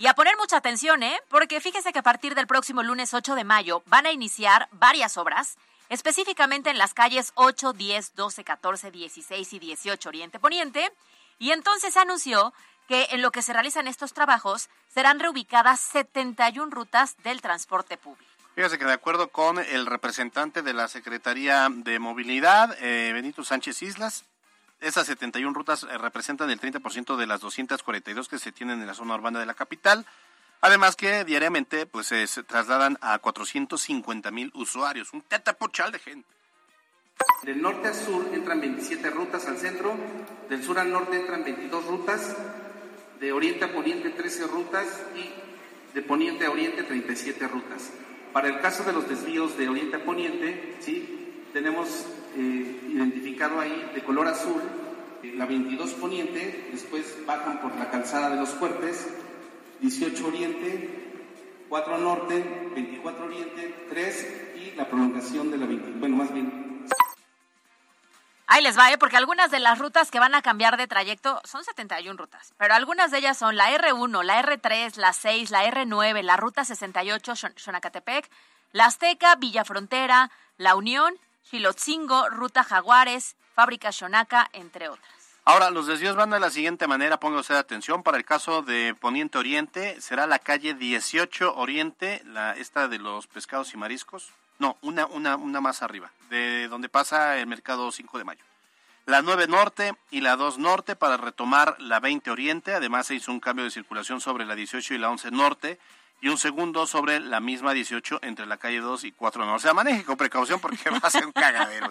Y a poner mucha atención, ¿eh? Porque fíjese que a partir del próximo lunes 8 de mayo van a iniciar varias obras, específicamente en las calles 8, 10, 12, 14, 16 y 18 Oriente Poniente. Y entonces se anunció que en lo que se realizan estos trabajos serán reubicadas 71 rutas del transporte público. Fíjese que de acuerdo con el representante de la Secretaría de Movilidad, eh, Benito Sánchez Islas, esas 71 rutas eh, representan el 30% de las 242 que se tienen en la zona urbana de la capital. Además que diariamente pues se trasladan a 450 mil usuarios, un tetapuchal de gente. Del norte a sur entran 27 rutas al centro, del sur al norte entran 22 rutas, de oriente a poniente 13 rutas y de poniente a oriente 37 rutas. Para el caso de los desvíos de oriente a poniente, ¿sí? Tenemos eh, identificado ahí de color azul eh, la 22 poniente, después bajan por la calzada de los Cuerpes, 18 oriente, 4 norte, 24 oriente, 3 y la prolongación de la 20, bueno, más bien Ahí les va, ¿eh? porque algunas de las rutas que van a cambiar de trayecto son 71 rutas, pero algunas de ellas son la R1, la R3, la 6, la R9, la Ruta 68, Xonacatepec, la Azteca, Villa Frontera, La Unión, Chilotzingo, Ruta Jaguares, Fábrica Xonaca, entre otras. Ahora, los desvíos van de la siguiente manera, póngase atención, para el caso de Poniente Oriente, será la calle 18 Oriente, la, esta de los pescados y mariscos, no, una, una, una más arriba, de donde pasa el mercado 5 de mayo. La 9 Norte y la 2 Norte para retomar la 20 Oriente. Además se hizo un cambio de circulación sobre la 18 y la 11 Norte y un segundo sobre la misma 18 entre la calle 2 y 4 no. O sea, maneje con precaución porque va a ser un cagadero.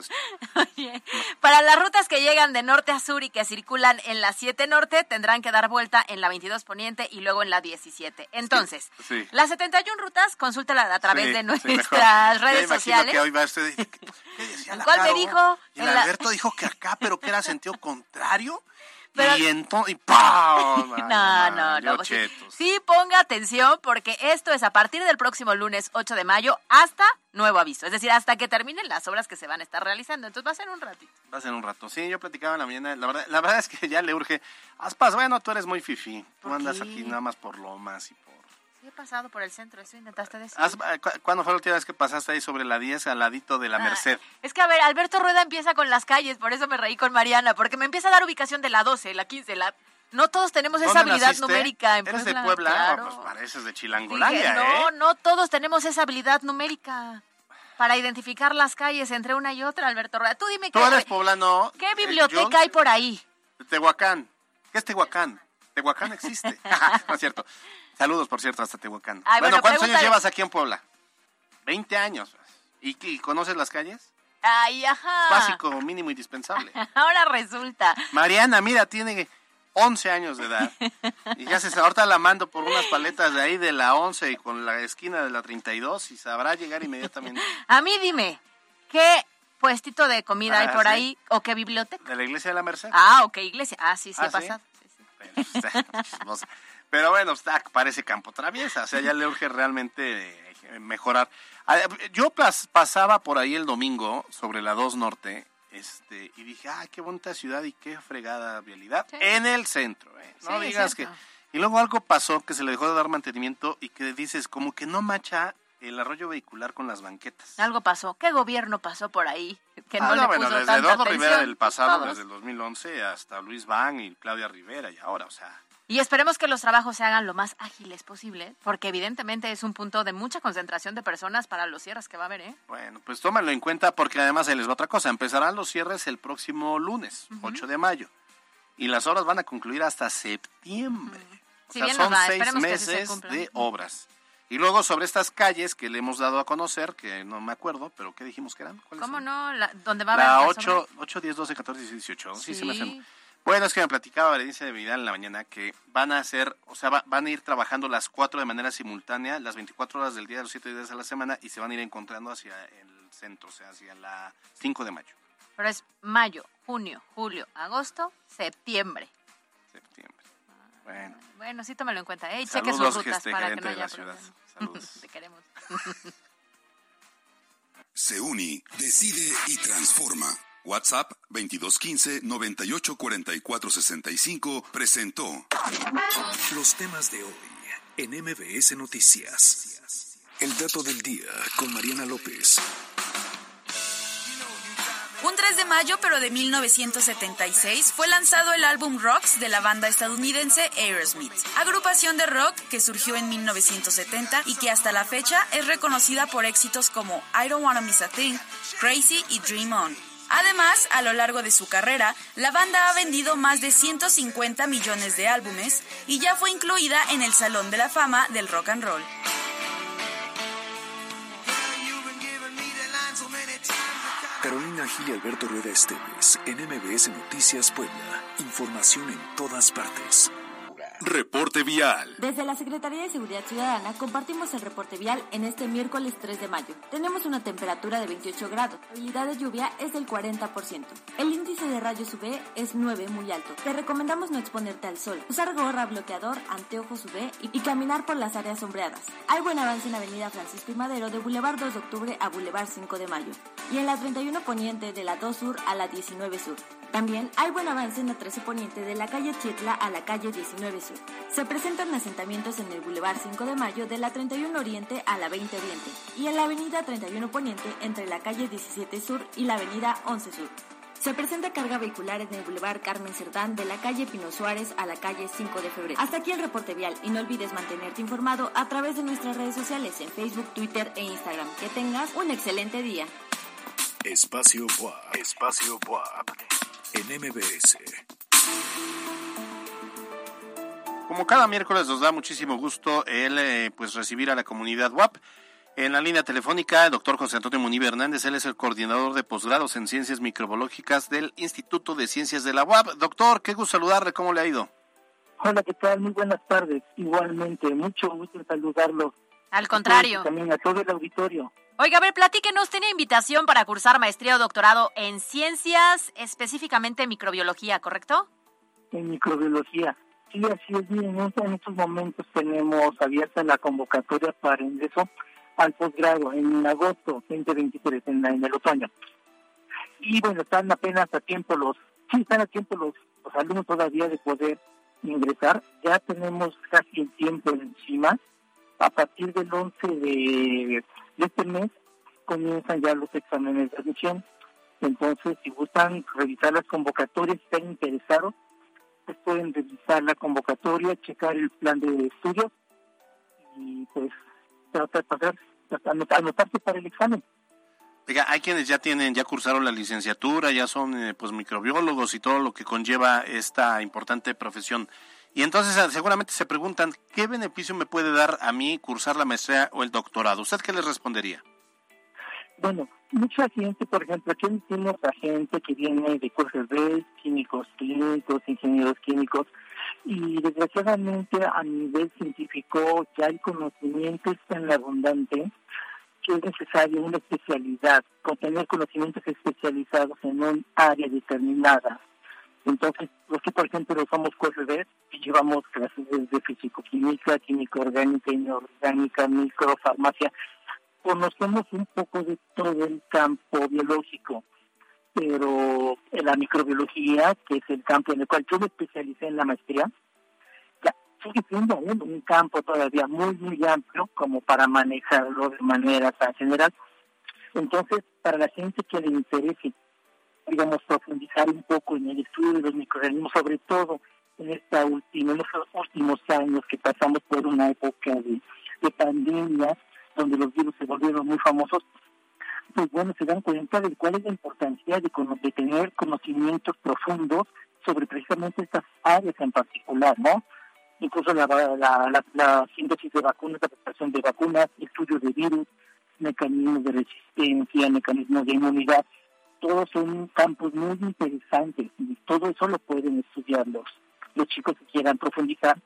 Oye, para las rutas que llegan de norte a sur y que circulan en la 7 norte, tendrán que dar vuelta en la 22 poniente y luego en la 17. Entonces, las 71 rutas, consúltela a través de nuestras redes sociales. Que hoy va usted, ¿qué decía ¿Cuál me dijo? Y el Alberto dijo que acá, pero que era sentido contrario. Y entonces. No, no, no. Sí, sí, ponga atención porque esto es a partir del próximo lunes 8 de mayo hasta nuevo aviso. Es decir, hasta que terminen las obras que se van a estar realizando. Entonces va a ser un ratito. Va a ser un rato. Sí, yo platicaba en la mañana. La verdad, la verdad es que ya le urge. Aspas, bueno, tú eres muy fifi. Tú andas aquí nada más por lomas y por Sí, he pasado por el centro, eso intentaste decir. Eh, ¿Cuándo fue la última vez que pasaste ahí sobre la 10 al ladito de la ah, Merced? Es que, a ver, Alberto Rueda empieza con las calles, por eso me reí con Mariana, porque me empieza a dar ubicación de la 12, la 15, la... No todos tenemos esa habilidad numérica en ¿Eres de Puebla? pues pareces de Chilangolandia, No, ¿eh? no todos tenemos esa habilidad numérica para identificar las calles entre una y otra, Alberto Rueda. Tú dime ¿Tú eres poblano? ¿Qué biblioteca hay por ahí? Tehuacán. ¿Qué es Tehuacán? Tehuacán existe. no es cierto. Saludos, por cierto, hasta Tehuacán. bueno, ¿cuántos años llevas aquí en Puebla? 20 años. ¿Y, conoces las calles? Ay, ajá. Básico, mínimo, indispensable. Ahora resulta. Mariana, mira, tiene 11 años de edad. Y ya se ahorita la mando por unas paletas de ahí de la 11 y con la esquina de la 32 y sabrá llegar inmediatamente. A mí dime, ¿qué puestito de comida hay ah, por ahí o qué biblioteca? De la iglesia de la Merced. Ah, ok, iglesia. Ah, sí, sí, ¿Ah, pasado. Pero bueno, está, parece campo traviesa, o sea, ya le urge realmente eh, mejorar. Ah, yo pasaba por ahí el domingo sobre la 2 Norte este, y dije, ah, qué bonita ciudad y qué fregada vialidad en el centro. ¿eh? No digas que... Y luego algo pasó que se le dejó de dar mantenimiento y que dices, como que no macha el arroyo vehicular con las banquetas. Algo pasó. ¿Qué gobierno pasó por ahí? Que ah, no, le bueno, puso desde Eduardo Rivera del pasado, desde el 2011, hasta Luis Van y Claudia Rivera y ahora, o sea... Y esperemos que los trabajos se hagan lo más ágiles posible, porque evidentemente es un punto de mucha concentración de personas para los cierres que va a haber, ¿eh? Bueno, pues tómalo en cuenta porque además se les va otra cosa. Empezarán los cierres el próximo lunes, 8 de mayo, y las obras van a concluir hasta septiembre. O sea, son seis meses de obras. Y luego sobre estas calles que le hemos dado a conocer, que no me acuerdo, pero ¿qué dijimos que eran? ¿Cómo no? La, ¿Dónde va a haber? La 8, 8, 10, 12, 14, 18. Sí, se me hacen. Bueno, es que me platicaba Berenice de Vidal en la mañana que van a hacer, o sea, van a ir trabajando las cuatro de manera simultánea, las 24 horas del día, los 7 días a la semana, y se van a ir encontrando hacia el centro, o sea, hacia la 5 de mayo. Pero es mayo, junio, julio, agosto, septiembre. Septiembre. Bueno. Bueno, sí, tómalo en cuenta. ¿eh? cheque sus rutas para que no haya problemas. Te queremos. Seuni decide y transforma. WhatsApp 2215 984465 presentó los temas de hoy en MBS Noticias. El dato del día con Mariana López. Un 3 de mayo, pero de 1976, fue lanzado el álbum Rocks de la banda estadounidense Aerosmith, agrupación de rock que surgió en 1970 y que hasta la fecha es reconocida por éxitos como I Don't Wanna Miss a Thing, Crazy y Dream On. Además, a lo largo de su carrera, la banda ha vendido más de 150 millones de álbumes y ya fue incluida en el Salón de la Fama del Rock and Roll. Carolina Gil y Alberto Rueda Esteves, en MBS Noticias Puebla. Información en todas partes. Reporte vial. Desde la Secretaría de Seguridad Ciudadana compartimos el reporte vial en este miércoles 3 de mayo. Tenemos una temperatura de 28 grados. La probabilidad de lluvia es del 40%. El índice de rayos UV es 9, muy alto. Te recomendamos no exponerte al sol, usar gorra, bloqueador, anteojos UV y, y caminar por las áreas sombreadas. Hay buen avance en Avenida Francisco y Madero de Boulevard 2 de Octubre a Boulevard 5 de Mayo y en la 31 Poniente de la 2 Sur a la 19 Sur. También hay buen avance en la 13 Poniente de la calle Chietla a la calle 19 Sur. Se presentan asentamientos en el Boulevard 5 de Mayo de la 31 Oriente a la 20 Oriente y en la avenida 31 Poniente entre la calle 17 Sur y la avenida 11 Sur. Se presenta carga vehicular en el Boulevard Carmen Cerdán de la calle Pino Suárez a la calle 5 de febrero. Hasta aquí el reporte vial y no olvides mantenerte informado a través de nuestras redes sociales en Facebook, Twitter e Instagram. Que tengas un excelente día. Espacio WAP. Espacio WAP. En MBS. Como cada miércoles nos da muchísimo gusto el eh, pues recibir a la comunidad WAP. En la línea telefónica, el doctor José Antonio Munive Hernández, él es el coordinador de posgrados en ciencias microbiológicas del Instituto de Ciencias de la UAP. Doctor, qué gusto saludarle, ¿cómo le ha ido? Hola, ¿qué tal? Muy buenas tardes. Igualmente, mucho gusto en saludarlo. Al contrario. También a todo el auditorio. Oiga, a ver, platíquenos, ¿tiene invitación para cursar maestría o doctorado en ciencias, específicamente microbiología, correcto? En microbiología. Sí, así es. Bien, en estos momentos tenemos abierta la convocatoria para ingreso al posgrado en agosto 2023, en, en el otoño. Y bueno, están apenas a tiempo los, sí, están a tiempo los, los alumnos todavía de poder ingresar. Ya tenemos casi el tiempo encima. A partir del 11 de, este mes comienzan ya los exámenes de admisión. Entonces, si gustan revisar las convocatorias, si están interesados, pues pueden revisar la convocatoria, checar el plan de estudios y pues tratar de pasar, anotarse para el examen. Oiga, hay quienes ya tienen, ya cursaron la licenciatura, ya son eh, pues microbiólogos y todo lo que conlleva esta importante profesión. Y entonces ah, seguramente se preguntan, ¿qué beneficio me puede dar a mí cursar la maestría o el doctorado? ¿Usted qué les respondería? Bueno, mucha gente, por ejemplo, aquí tenemos a gente que viene de cursos de químicos clínicos, ingenieros químicos, y desgraciadamente a nivel científico ya el conocimiento es tan abundante que es necesario una especialidad, con tener conocimientos especializados en un área determinada. Entonces, los que, por ejemplo, somos QFB y llevamos clases de físico-química, química orgánica, inorgánica, microfarmacia, conocemos un poco de todo el campo biológico, pero la microbiología, que es el campo en el cual yo me especialicé en la maestría, ya sigue siendo un, un campo todavía muy, muy amplio como para manejarlo de manera tan general. Entonces, para la gente que le interese, digamos, profundizar un poco en el estudio de los microorganismos, sobre todo en esta última, en estos últimos años que pasamos por una época de, de pandemia, donde los virus se volvieron muy famosos, pues bueno, se dan cuenta de cuál es la importancia de, de tener conocimientos profundos sobre precisamente estas áreas en particular, ¿no? Incluso la, la, la, síntesis de vacunas, la preparación de vacunas, estudios de virus, mecanismos de resistencia, mecanismos de inmunidad, todos son campos muy interesantes y todo eso lo pueden estudiar los, los chicos que quieran profundizar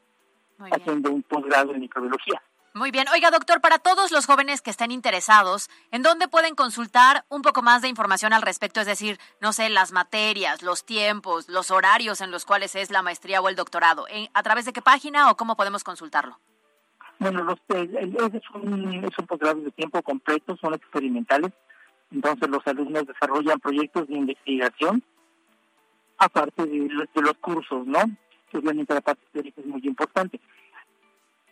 haciendo un posgrado en microbiología. Muy bien. Oiga, doctor, para todos los jóvenes que estén interesados, ¿en dónde pueden consultar un poco más de información al respecto? Es decir, no sé, las materias, los tiempos, los horarios en los cuales es la maestría o el doctorado. ¿A través de qué página o cómo podemos consultarlo? Bueno, los, es, un, es un posgrado de tiempo completo, son experimentales. Entonces los alumnos desarrollan proyectos de investigación aparte de, los cursos, ¿no? Obviamente la parte teórica es muy importante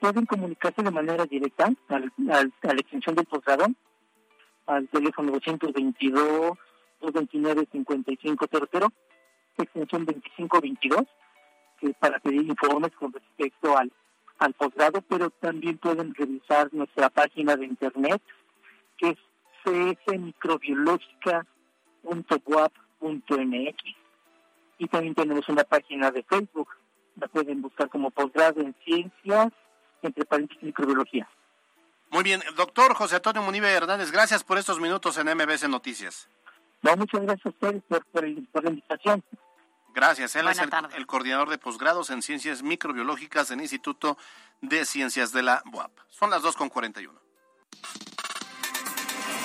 pueden comunicarse de manera directa al, al, a la extensión del posgrado al teléfono 222 229 5500 extensión 2522 que para pedir informes con respecto al al posgrado pero también pueden revisar nuestra página de internet que es csmicrobiológica.wap.mx y también tenemos una página de Facebook la pueden buscar como posgrado en ciencias entre paréntesis microbiología. Muy bien, doctor José Antonio Munive Hernández, gracias por estos minutos en MBS Noticias. No, muchas gracias a ustedes por, por, la invitación. Gracias. Él es el, coordinador de posgrados en ciencias microbiológicas en Instituto de Ciencias de la UAP. Son las 2.41.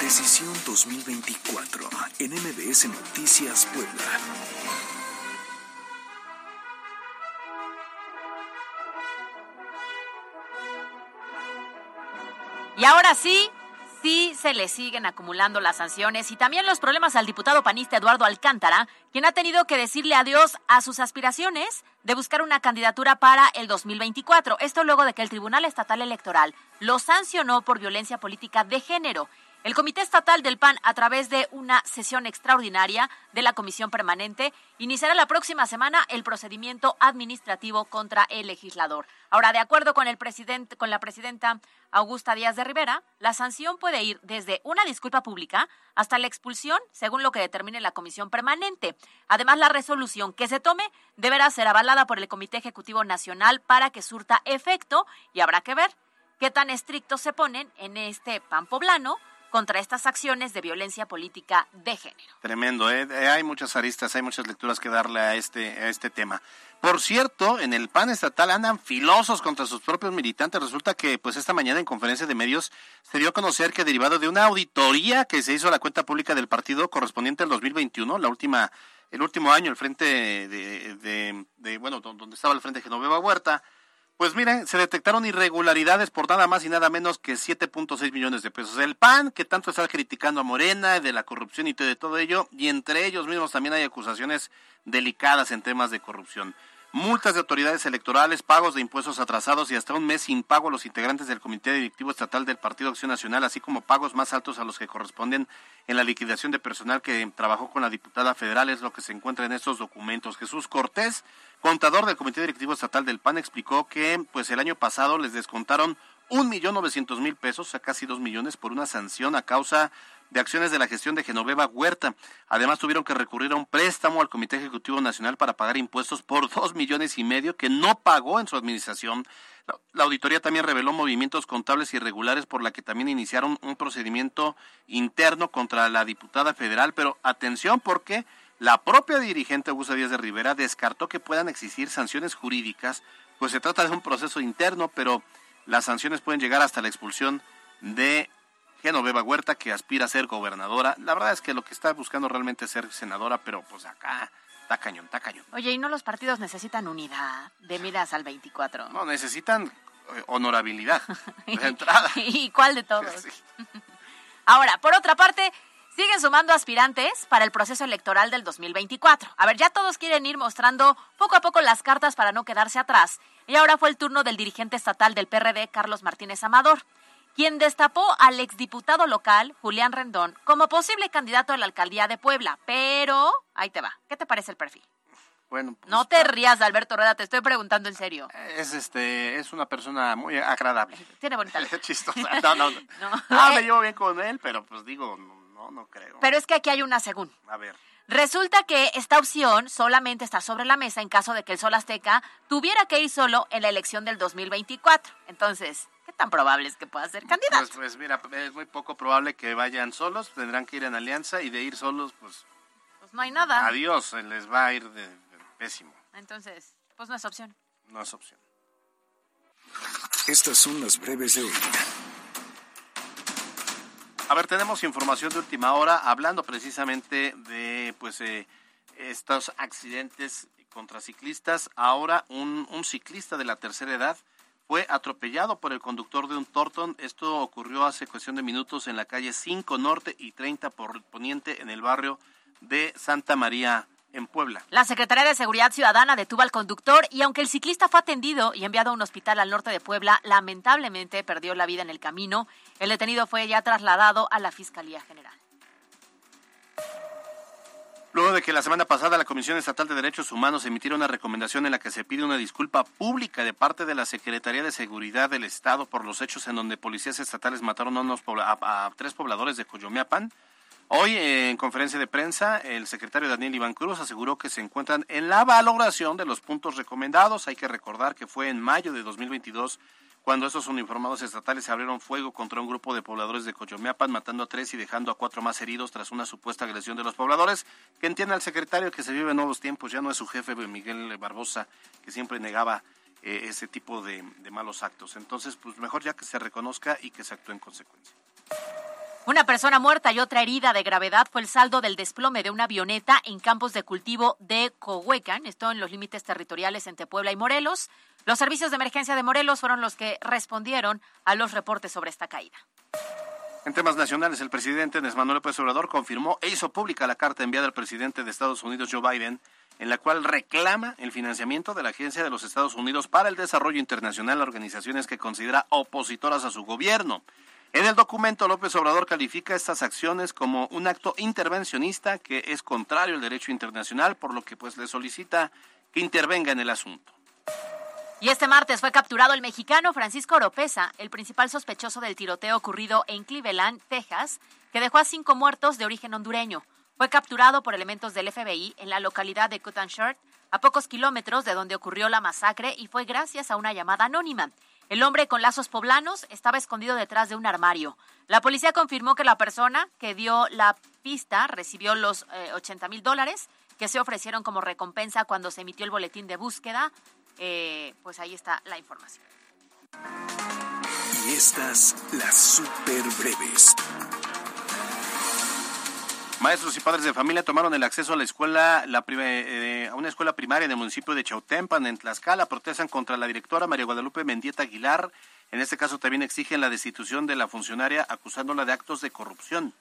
Decisión 2024 en MBS Noticias Puebla. Y ahora sí, sí se le siguen acumulando las sanciones y también los problemas al diputado panista Eduardo Alcántara, quien ha tenido que decirle adiós a sus aspiraciones de buscar una candidatura para el 2024. Esto luego de que el Tribunal Estatal Electoral lo sancionó por violencia política de género. El Comité Estatal del PAN, a través de una sesión extraordinaria de la Comisión Permanente, iniciará la próxima semana el procedimiento administrativo contra el legislador. Ahora, de acuerdo con el presidente, con la presidenta Augusta Díaz de Rivera, la sanción puede ir desde una disculpa pública hasta la expulsión, según lo que determine la Comisión Permanente. Además, la resolución que se tome deberá ser avalada por el Comité Ejecutivo Nacional para que surta efecto y habrá que ver qué tan estrictos se ponen en este PAN poblano contra estas acciones de violencia política de género. Tremendo, ¿eh? ¿eh? hay muchas aristas, hay muchas lecturas que darle a este, a este tema. Por cierto, en el PAN estatal andan filosos contra sus propios militantes. Resulta que, pues, esta mañana en conferencia de medios se dio a conocer que derivado de una auditoría que se hizo a la cuenta pública del partido correspondiente al 2021, la última, el último año, el frente de, de, bueno, donde estaba el frente Genoveva Huerta, pues miren, se detectaron irregularidades por nada más y nada menos que 7.6 millones de pesos. El PAN, que tanto está criticando a Morena, de la corrupción y de todo ello, y entre ellos mismos también hay acusaciones delicadas en temas de corrupción multas de autoridades electorales, pagos de impuestos atrasados y hasta un mes sin pago a los integrantes del Comité Directivo Estatal del Partido Acción Nacional, así como pagos más altos a los que corresponden en la liquidación de personal que trabajó con la diputada federal, es lo que se encuentra en estos documentos. Jesús Cortés, contador del Comité Directivo Estatal del PAN, explicó que pues el año pasado les descontaron un millón novecientos mil pesos, sea, casi dos millones, por una sanción a causa de acciones de la gestión de Genoveva Huerta. Además, tuvieron que recurrir a un préstamo al Comité Ejecutivo Nacional para pagar impuestos por dos millones y medio que no pagó en su administración. La, auditoría también reveló movimientos contables irregulares por la que también iniciaron un procedimiento interno contra la diputada federal. Pero atención porque la propia dirigente Augusta Díaz de Rivera descartó que puedan existir sanciones jurídicas, pues se trata de un proceso interno, pero las sanciones pueden llegar hasta la expulsión de Genoveva Huerta, que aspira a ser gobernadora. La verdad es que lo que está buscando realmente es ser senadora, pero pues acá está cañón, está cañón. Oye, ¿y no los partidos necesitan unidad de miras al 24? No, necesitan eh, honorabilidad de entrada. ¿Y cuál de todos? Ahora, por otra parte, siguen sumando aspirantes para el proceso electoral del 2024. A ver, ya todos quieren ir mostrando poco a poco las cartas para no quedarse atrás. Y ahora fue el turno del dirigente estatal del PRD, Carlos Martínez Amador quien destapó al exdiputado local, Julián Rendón, como posible candidato a la alcaldía de Puebla. Pero, ahí te va. ¿Qué te parece el perfil? Bueno, pues, no te rías, Alberto Rueda, te estoy preguntando en serio. Es este, es una persona muy agradable. Tiene bonita chistosa. No, no, no. no. me llevo bien con él, pero pues digo, no, no creo. Pero es que aquí hay una según. A ver. Resulta que esta opción solamente está sobre la mesa en caso de que el Sol Azteca tuviera que ir solo en la elección del 2024. Entonces, ¿qué tan probable es que pueda ser candidato? Pues, pues, mira, es muy poco probable que vayan solos, tendrán que ir en alianza y de ir solos, pues... Pues no hay nada. Adiós, les va a ir de, pésimo. Entonces, pues no es opción. No es opción. Estas son las breves de hoy. A ver, tenemos información de última hora hablando precisamente de pues eh, estos accidentes contra ciclistas. Ahora un, un ciclista de la tercera edad fue atropellado por el conductor de un Torton. Esto ocurrió hace cuestión de minutos en la calle 5 Norte y 30 por Poniente en el barrio de Santa María en Puebla. La Secretaría de Seguridad Ciudadana detuvo al conductor y aunque el ciclista fue atendido y enviado a un hospital al norte de Puebla, lamentablemente perdió la vida en el camino. El detenido fue ya trasladado a la Fiscalía General. Luego de que la semana pasada la Comisión Estatal de Derechos Humanos emitiera una recomendación en la que se pide una disculpa pública de parte de la Secretaría de Seguridad del Estado por los hechos en donde policías estatales mataron a, a tres pobladores de Coyomeapan, Hoy, en conferencia de prensa, el secretario Daniel Iván Cruz aseguró que se encuentran en la valoración de los puntos recomendados. Hay que recordar que fue en mayo de 2022 cuando esos uniformados estatales abrieron fuego contra un grupo de pobladores de Coyomeapan, matando a tres y dejando a cuatro más heridos tras una supuesta agresión de los pobladores, que entiende al secretario que se vive en nuevos tiempos, ya no es su jefe Miguel Barbosa, que siempre negaba eh, ese tipo de, de malos actos. Entonces, pues mejor ya que se reconozca y que se actúe en consecuencia. Una persona muerta y otra herida de gravedad fue el saldo del desplome de una avioneta en campos de cultivo de Cohuecan, esto en los límites territoriales entre Puebla y Morelos. Los servicios de emergencia de Morelos fueron los que respondieron a los reportes sobre esta caída. En temas nacionales, el presidente Andrés Manuel López Obrador confirmó e hizo pública la carta enviada al presidente de Estados Unidos, Joe Biden, en la cual reclama el financiamiento de la Agencia de los Estados Unidos para el Desarrollo Internacional a organizaciones que considera opositoras a su gobierno. En el documento, López Obrador califica estas acciones como un acto intervencionista que es contrario al derecho internacional, por lo que pues le solicita que intervenga en el asunto. Y este martes fue capturado el mexicano Francisco Oropesa, el principal sospechoso del tiroteo ocurrido en Cleveland, Texas, que dejó a cinco muertos de origen hondureño. Fue capturado por elementos del FBI en la localidad de Shirt, a pocos kilómetros de donde ocurrió la masacre, y fue gracias a una llamada anónima. El hombre con lazos poblanos estaba escondido detrás de un armario. La policía confirmó que la persona que dio la pista recibió los 80 eh, mil dólares que se ofrecieron como recompensa cuando se emitió el boletín de búsqueda. Eh, pues ahí está la información. Y estas las super breves. Maestros y padres de familia tomaron el acceso a la escuela, la, eh, a una escuela primaria del municipio de Chautempan, en Tlaxcala. Protestan contra la directora María Guadalupe Mendieta Aguilar. En este caso también exigen la destitución de la funcionaria acusándola de actos de corrupción.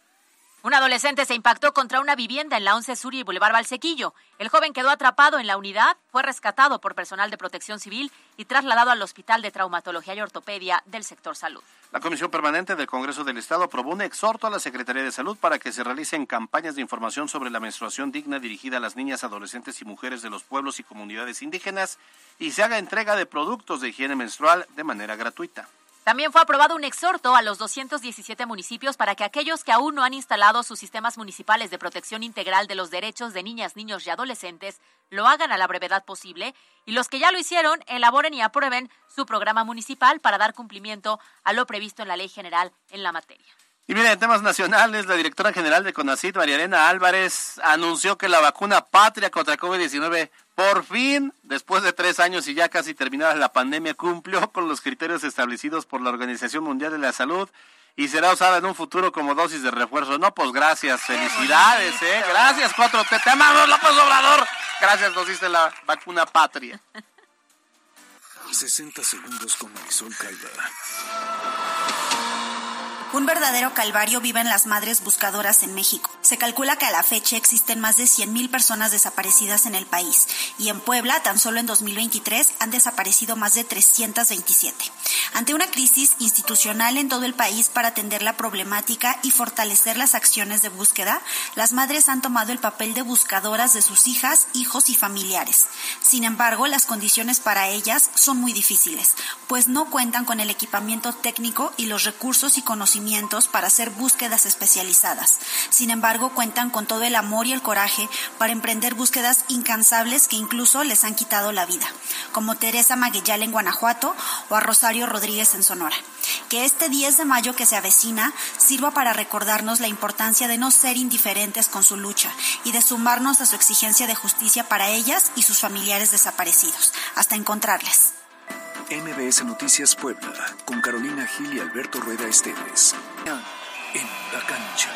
Un adolescente se impactó contra una vivienda en la 11 Sur y Boulevard Valsequillo. El joven quedó atrapado en la unidad, fue rescatado por personal de protección civil y trasladado al Hospital de Traumatología y Ortopedia del sector salud. La Comisión Permanente del Congreso del Estado aprobó un exhorto a la Secretaría de Salud para que se realicen campañas de información sobre la menstruación digna dirigida a las niñas, adolescentes y mujeres de los pueblos y comunidades indígenas y se haga entrega de productos de higiene menstrual de manera gratuita. También fue aprobado un exhorto a los 217 municipios para que aquellos que aún no han instalado sus sistemas municipales de protección integral de los derechos de niñas, niños y adolescentes lo hagan a la brevedad posible y los que ya lo hicieron elaboren y aprueben su programa municipal para dar cumplimiento a lo previsto en la ley general en la materia. Y mira, en temas nacionales, la directora general de CONACID, María Elena Álvarez, anunció que la vacuna patria contra COVID-19 por fin, después de tres años y ya casi terminada la pandemia, cumplió con los criterios establecidos por la Organización Mundial de la Salud y será usada en un futuro como dosis de refuerzo. No, pues gracias, felicidades, ¿eh? Gracias, 4T. Te amamos, López Obrador. Gracias, nos diste la vacuna patria. 60 segundos con Marisol Calda. Un verdadero calvario viven las madres buscadoras en México. Se calcula que a la fecha existen más de 100.000 personas desaparecidas en el país y en Puebla, tan solo en 2023, han desaparecido más de 327. Ante una crisis institucional en todo el país para atender la problemática y fortalecer las acciones de búsqueda, las madres han tomado el papel de buscadoras de sus hijas, hijos y familiares. Sin embargo, las condiciones para ellas son muy difíciles, pues no cuentan con el equipamiento técnico y los recursos y conocimientos para hacer búsquedas especializadas. Sin embargo, cuentan con todo el amor y el coraje para emprender búsquedas incansables que incluso les han quitado la vida, como Teresa Maguellal en Guanajuato o a Rosario Rodríguez en Sonora. Que este 10 de mayo que se avecina sirva para recordarnos la importancia de no ser indiferentes con su lucha y de sumarnos a su exigencia de justicia para ellas y sus familiares desaparecidos, hasta encontrarles. MBS Noticias Puebla, con Carolina Gil y Alberto Rueda Esteves. En la cancha.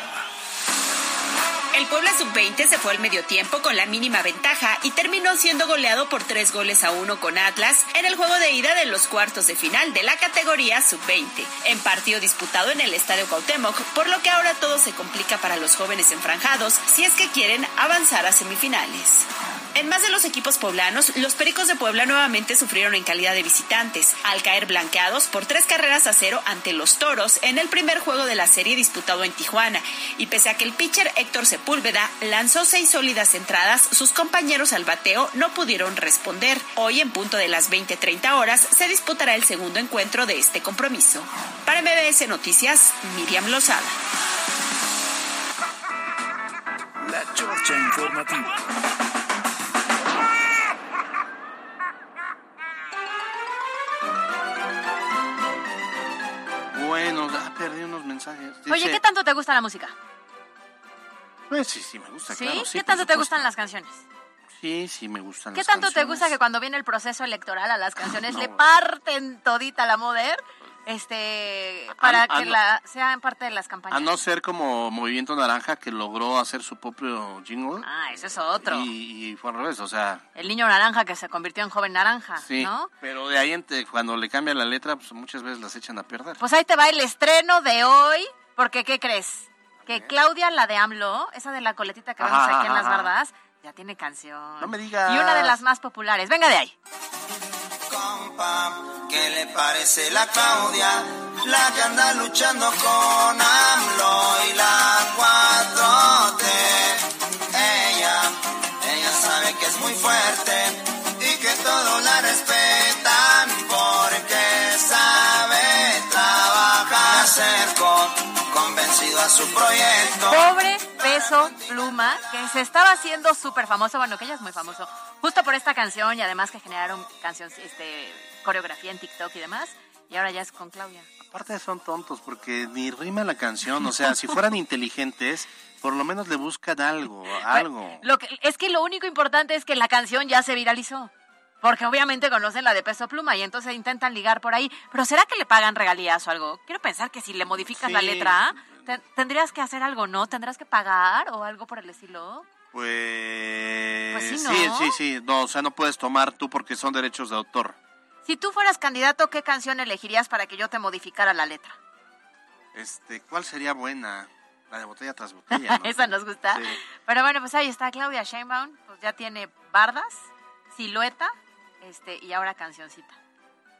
El Puebla Sub-20 se fue al medio tiempo con la mínima ventaja y terminó siendo goleado por tres goles a uno con Atlas en el juego de ida de los cuartos de final de la categoría Sub-20, en partido disputado en el Estadio Cuauhtémoc, por lo que ahora todo se complica para los jóvenes enfranjados si es que quieren avanzar a semifinales. En más de los equipos poblanos, los Pericos de Puebla nuevamente sufrieron en calidad de visitantes, al caer blanqueados por tres carreras a cero ante los Toros en el primer juego de la serie disputado en Tijuana. Y pese a que el pitcher Héctor Sepúlveda lanzó seis sólidas entradas, sus compañeros al bateo no pudieron responder. Hoy, en punto de las 20:30 horas, se disputará el segundo encuentro de este compromiso. Para MBS Noticias, Miriam Lozada. La Informativa. Bueno, ah, perdí unos mensajes. Oye, ¿qué tanto te gusta la música? Pues sí, sí, me gusta, ¿Sí? claro. sí, ¿Qué tanto te gustan las canciones? Sí, sí, me gustan ¿Qué las tanto te gusta que cuando viene el proceso electoral a las canciones No. le parten todita la moder? Este, para que no. la sean parte de las campañas. A no ser como Movimiento Naranja que logró hacer su propio jingle. Ah, ese es otro. Y, y fue al revés, o sea, El niño naranja que se convirtió en joven naranja, sí. ¿no? Pero de ahí cuando le cambia la letra, pues muchas veces las echan a perder. Pues ahí te va el estreno de hoy, porque ¿qué crees? Que Claudia, la de AMLO, esa de la coletita que vemos aquí en las bardas, ya tiene canción. No me digas. Y una de las más populares. Venga de ahí. ¿Qué le parece la Claudia? La que anda luchando con AMLO y la 4T. Ella, ella sabe que es muy fuerte y que todos la respetan acerco, convencido a su proyecto. Pobre Peso Pluma, que se estaba haciendo súper famoso, bueno, que ella es muy famoso, justo por esta canción y además que generaron canción, este, coreografía en TikTok y demás, y ahora ya es con Claudia. Aparte son tontos porque ni rima la canción, o sea, si fueran inteligentes, por lo menos le buscan algo, algo. Lo que, es que lo único importante es que la canción ya se viralizó. Porque obviamente conocen la de Peso Pluma y entonces intentan ligar por ahí. Pero ¿será que le pagan regalías o algo? Quiero pensar que si le modificas la letra, te- tendrías que hacer algo, ¿no? ¿Tendrás que pagar o algo por el estilo? Pues, Pues sí, sí, sí, sí, no, o sea, no puedes tomar tú porque son derechos de autor. Si tú fueras candidato, ¿qué canción elegirías para que yo te modificara la letra? Este, ¿cuál sería buena? La de botella tras botella, ¿no? Esa nos gusta. Sí. Pero bueno, pues ahí está Claudia Sheinbaum, pues ya tiene bardas, silueta, este, y ahora cancioncita.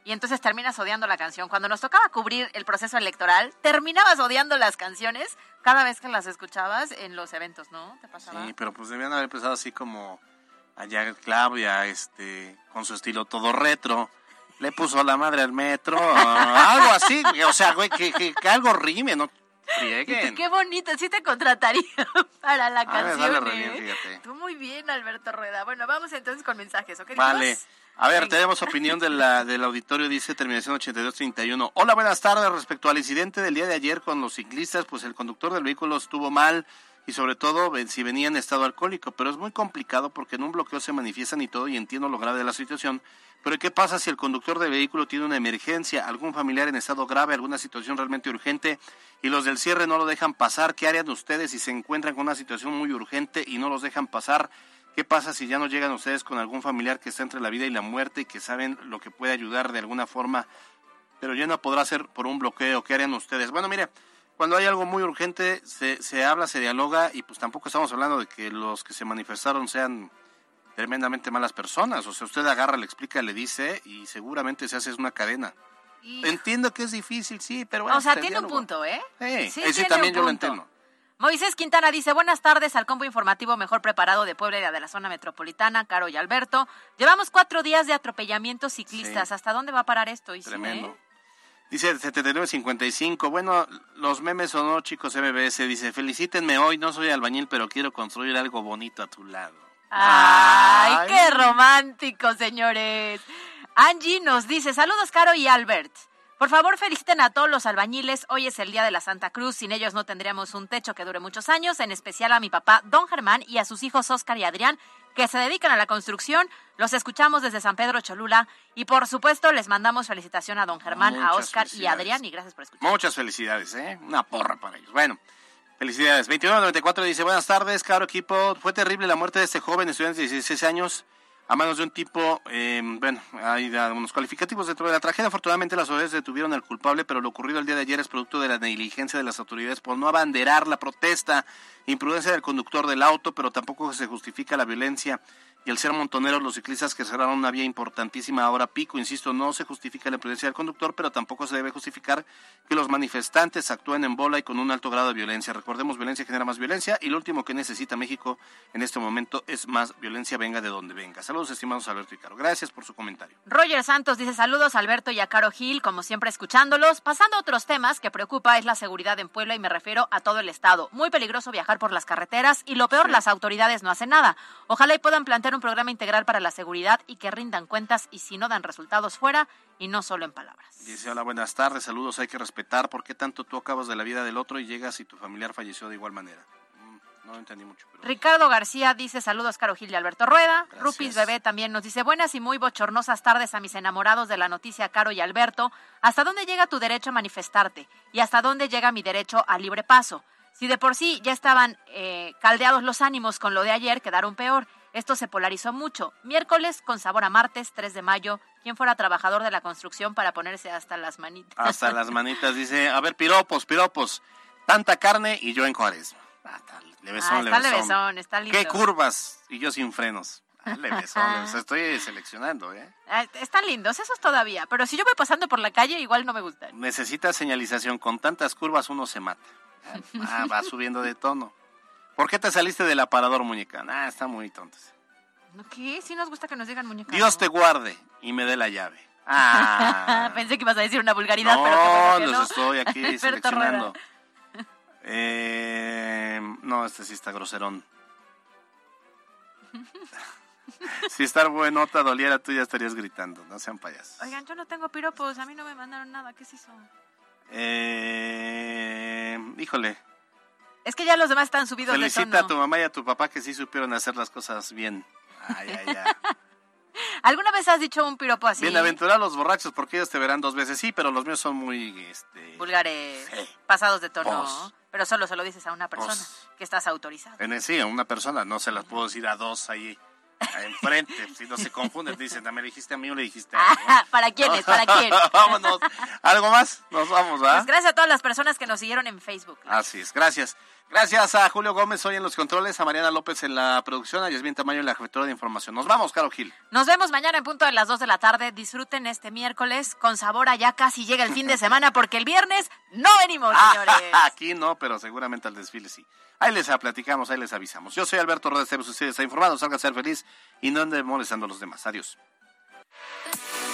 Y entonces terminas odiando la canción. Cuando nos tocaba cubrir el proceso electoral, terminabas odiando las canciones cada vez que las escuchabas en los eventos, ¿no? ¿Te pasaba? Sí, pero pues debían haber empezado así como allá Claudia, este, con su estilo todo retro. Le puso la madre al metro, algo así, o sea, güey, que, que- que algo rime, no frieguen. Qué bonito, sí te contrataría para la A ver, canción. dale, ¿eh? Tú muy bien, Alberto Rueda. Bueno, vamos entonces con mensajes, ¿ok? Vale. A ver, Venga. tenemos opinión de la, del auditorio, dice terminación 8231. Hola, buenas tardes. Respecto al incidente del día de ayer con los ciclistas, pues el conductor del vehículo estuvo mal y sobre todo si venía en estado alcohólico, pero es muy complicado porque en un bloqueo se manifiestan y todo y entiendo lo grave de la situación. Pero ¿qué pasa si el conductor del vehículo tiene una emergencia, algún familiar en estado grave, alguna situación realmente urgente y los del cierre no lo dejan pasar? ¿Qué harían ustedes si se encuentran con una situación muy urgente y no los dejan pasar? ¿Qué pasa si ya no llegan ustedes con algún familiar que está entre la vida y la muerte y que saben lo que puede ayudar de alguna forma, pero ya no podrá ser por un bloqueo? ¿Qué harían ustedes? Bueno, mire, cuando hay algo muy urgente se, se habla, se dialoga y pues tampoco estamos hablando de que los que se manifestaron sean tremendamente malas personas. O sea, usted agarra, le explica, le dice y seguramente se hace una cadena. Entiendo que es difícil, sí, pero bueno, o sea, este tiene un punto, ¿eh? Sí, Sí, tiene también yo lo entiendo. Moisés Quintana dice, buenas tardes al combo informativo mejor preparado de Puebla y de la zona metropolitana, Caro y Alberto. Llevamos cuatro días de atropellamientos ciclistas. Sí. ¿Hasta dónde va a parar esto? Sí, Tremendo. ¿eh? Dice 7955. Bueno, los memes o no, chicos MBS. Dice: Felicítenme hoy. No soy albañil, pero quiero construir algo bonito a tu lado. Ay, Ay. qué romántico, señores. Angie nos dice, saludos Caro y Albert. Por favor, feliciten a todos los albañiles. Hoy es el día de la Santa Cruz. Sin ellos no tendríamos un techo que dure muchos años. En especial a mi papá, don Germán, y a sus hijos Oscar y Adrián, que se dedican a la construcción. Los escuchamos desde San Pedro Cholula. Y por supuesto, les mandamos felicitación a don Germán, a Oscar y a. Adrián. Y gracias por escuchar. Muchas felicidades, ¿eh? Una porra para ellos. Bueno, felicidades. 2194 dice: Buenas tardes, caro equipo. Fue terrible la muerte de este joven estudiante de 16 años a manos de un tipo. eh, bueno, hay unos calificativos dentro de la tragedia. Afortunadamente, las autoridades detuvieron al culpable, pero lo ocurrido el día de ayer es producto de la negligencia de las autoridades por no abanderar la protesta, imprudencia del conductor del auto, pero tampoco se justifica la violencia. Y el ser montoneros los ciclistas que cerraron una vía importantísima ahora pico, insisto, no se justifica la imprudencia del conductor, pero tampoco se debe justificar que los manifestantes actúen en bola y con un alto grado de violencia. Recordemos, violencia genera más violencia y lo último que necesita México en este momento es más violencia, venga de donde venga. Saludos, estimados Alberto y Caro. Gracias por su comentario. Roger Santos dice saludos Alberto y a Caro Gil, como siempre escuchándolos. Pasando a otros temas que preocupa es la seguridad en Puebla y me refiero a todo el estado. Muy peligroso viajar por las carreteras y lo peor, las autoridades no hacen nada. Ojalá y puedan plantear hacer un programa integral para la seguridad y que rindan cuentas y si no dan resultados fuera y no solo en palabras. Dice, hola, buenas tardes, saludos, hay que respetar. ¿Por qué tanto tú acabas de la vida del otro y llegas y tu familiar falleció de igual manera? Mm, no entendí mucho. Pero... Ricardo García dice saludos Caro Gil y Alberto Rueda. Rupis Bebé también nos dice buenas y muy bochornosas tardes a mis enamorados de la noticia Caro y Alberto. ¿Hasta dónde llega tu derecho a manifestarte? ¿Y hasta dónde llega mi derecho a libre paso? Si de por sí ya estaban eh, caldeados los ánimos con lo de ayer, quedaron peor. Esto se polarizó mucho. Miércoles con sabor a martes, 3 de mayo. ¿Quién fuera trabajador de la construcción para ponerse hasta las manitas? Hasta las manitas. Dice, a ver, piropos, piropos. Tanta carne y yo en Juárez. Ah, está levesón, Ah, está levesón. levesón, está lindo. ¿Qué curvas? Y yo sin frenos. Ah, levesón, levesón. Estoy seleccionando, ¿eh? Ah, Están lindos, esos todavía. Pero si yo voy pasando por la calle, igual no me gustan. Necesita señalización. Con tantas curvas uno se mata. Ah, va subiendo de tono. ¿Por qué te saliste del aparador, muñeca? Ah, está muy tonto. ¿No qué? Sí nos gusta que nos digan muñeca. Dios te guarde y me dé la llave. Ah, Pensé que ibas a decir una vulgaridad, no, pero qué bueno que los no. estoy aquí seleccionando. Eh, no, este sí está groserón. si estar buenota doliera, tú ya estarías gritando. No sean payasos. Oigan, yo no tengo piropos, a mí no me mandaron nada. ¿Qué se hizo? Eh, híjole, Es que ya los demás están subidos de felicita a tono. tu mamá y a tu papá que sí supieron hacer las cosas bien. Ay, ay, ay. ¿Alguna vez has dicho un piropo así? Bienaventurados los borrachos porque ellos te verán dos veces. Sí, pero los míos son muy... Este, Vulgares, pasados de tono. Pero solo se lo dices a una persona que estás autorizado. En el- sí, a una persona, no se las puedo decir a dos ahí enfrente. si no se confunden, dicen, ¿me le dijiste a mí o le dijiste a mí? ¿Para quiénes? ¿Para quién? Vámonos. ¿Algo más? Nos vamos, ¿ah? Pues gracias a todas las personas que nos siguieron en Facebook. Así es, gracias. Gracias a Julio Gómez hoy en los controles, a Mariana López en la producción, a Yasmín Tamayo en la jefatura de información. Nos vamos, Caro Gil. Nos vemos mañana en punto de las 2 de la tarde. Disfruten este miércoles con sabor a ya casi llega el fin de semana porque el viernes no venimos, señores. Aquí no, pero seguramente al desfile sí. Ahí les platicamos, ahí les avisamos. Yo soy Alberto Rodríguez, ustedes está informado, salga a ser feliz y no ande molestando a los demás. Adiós.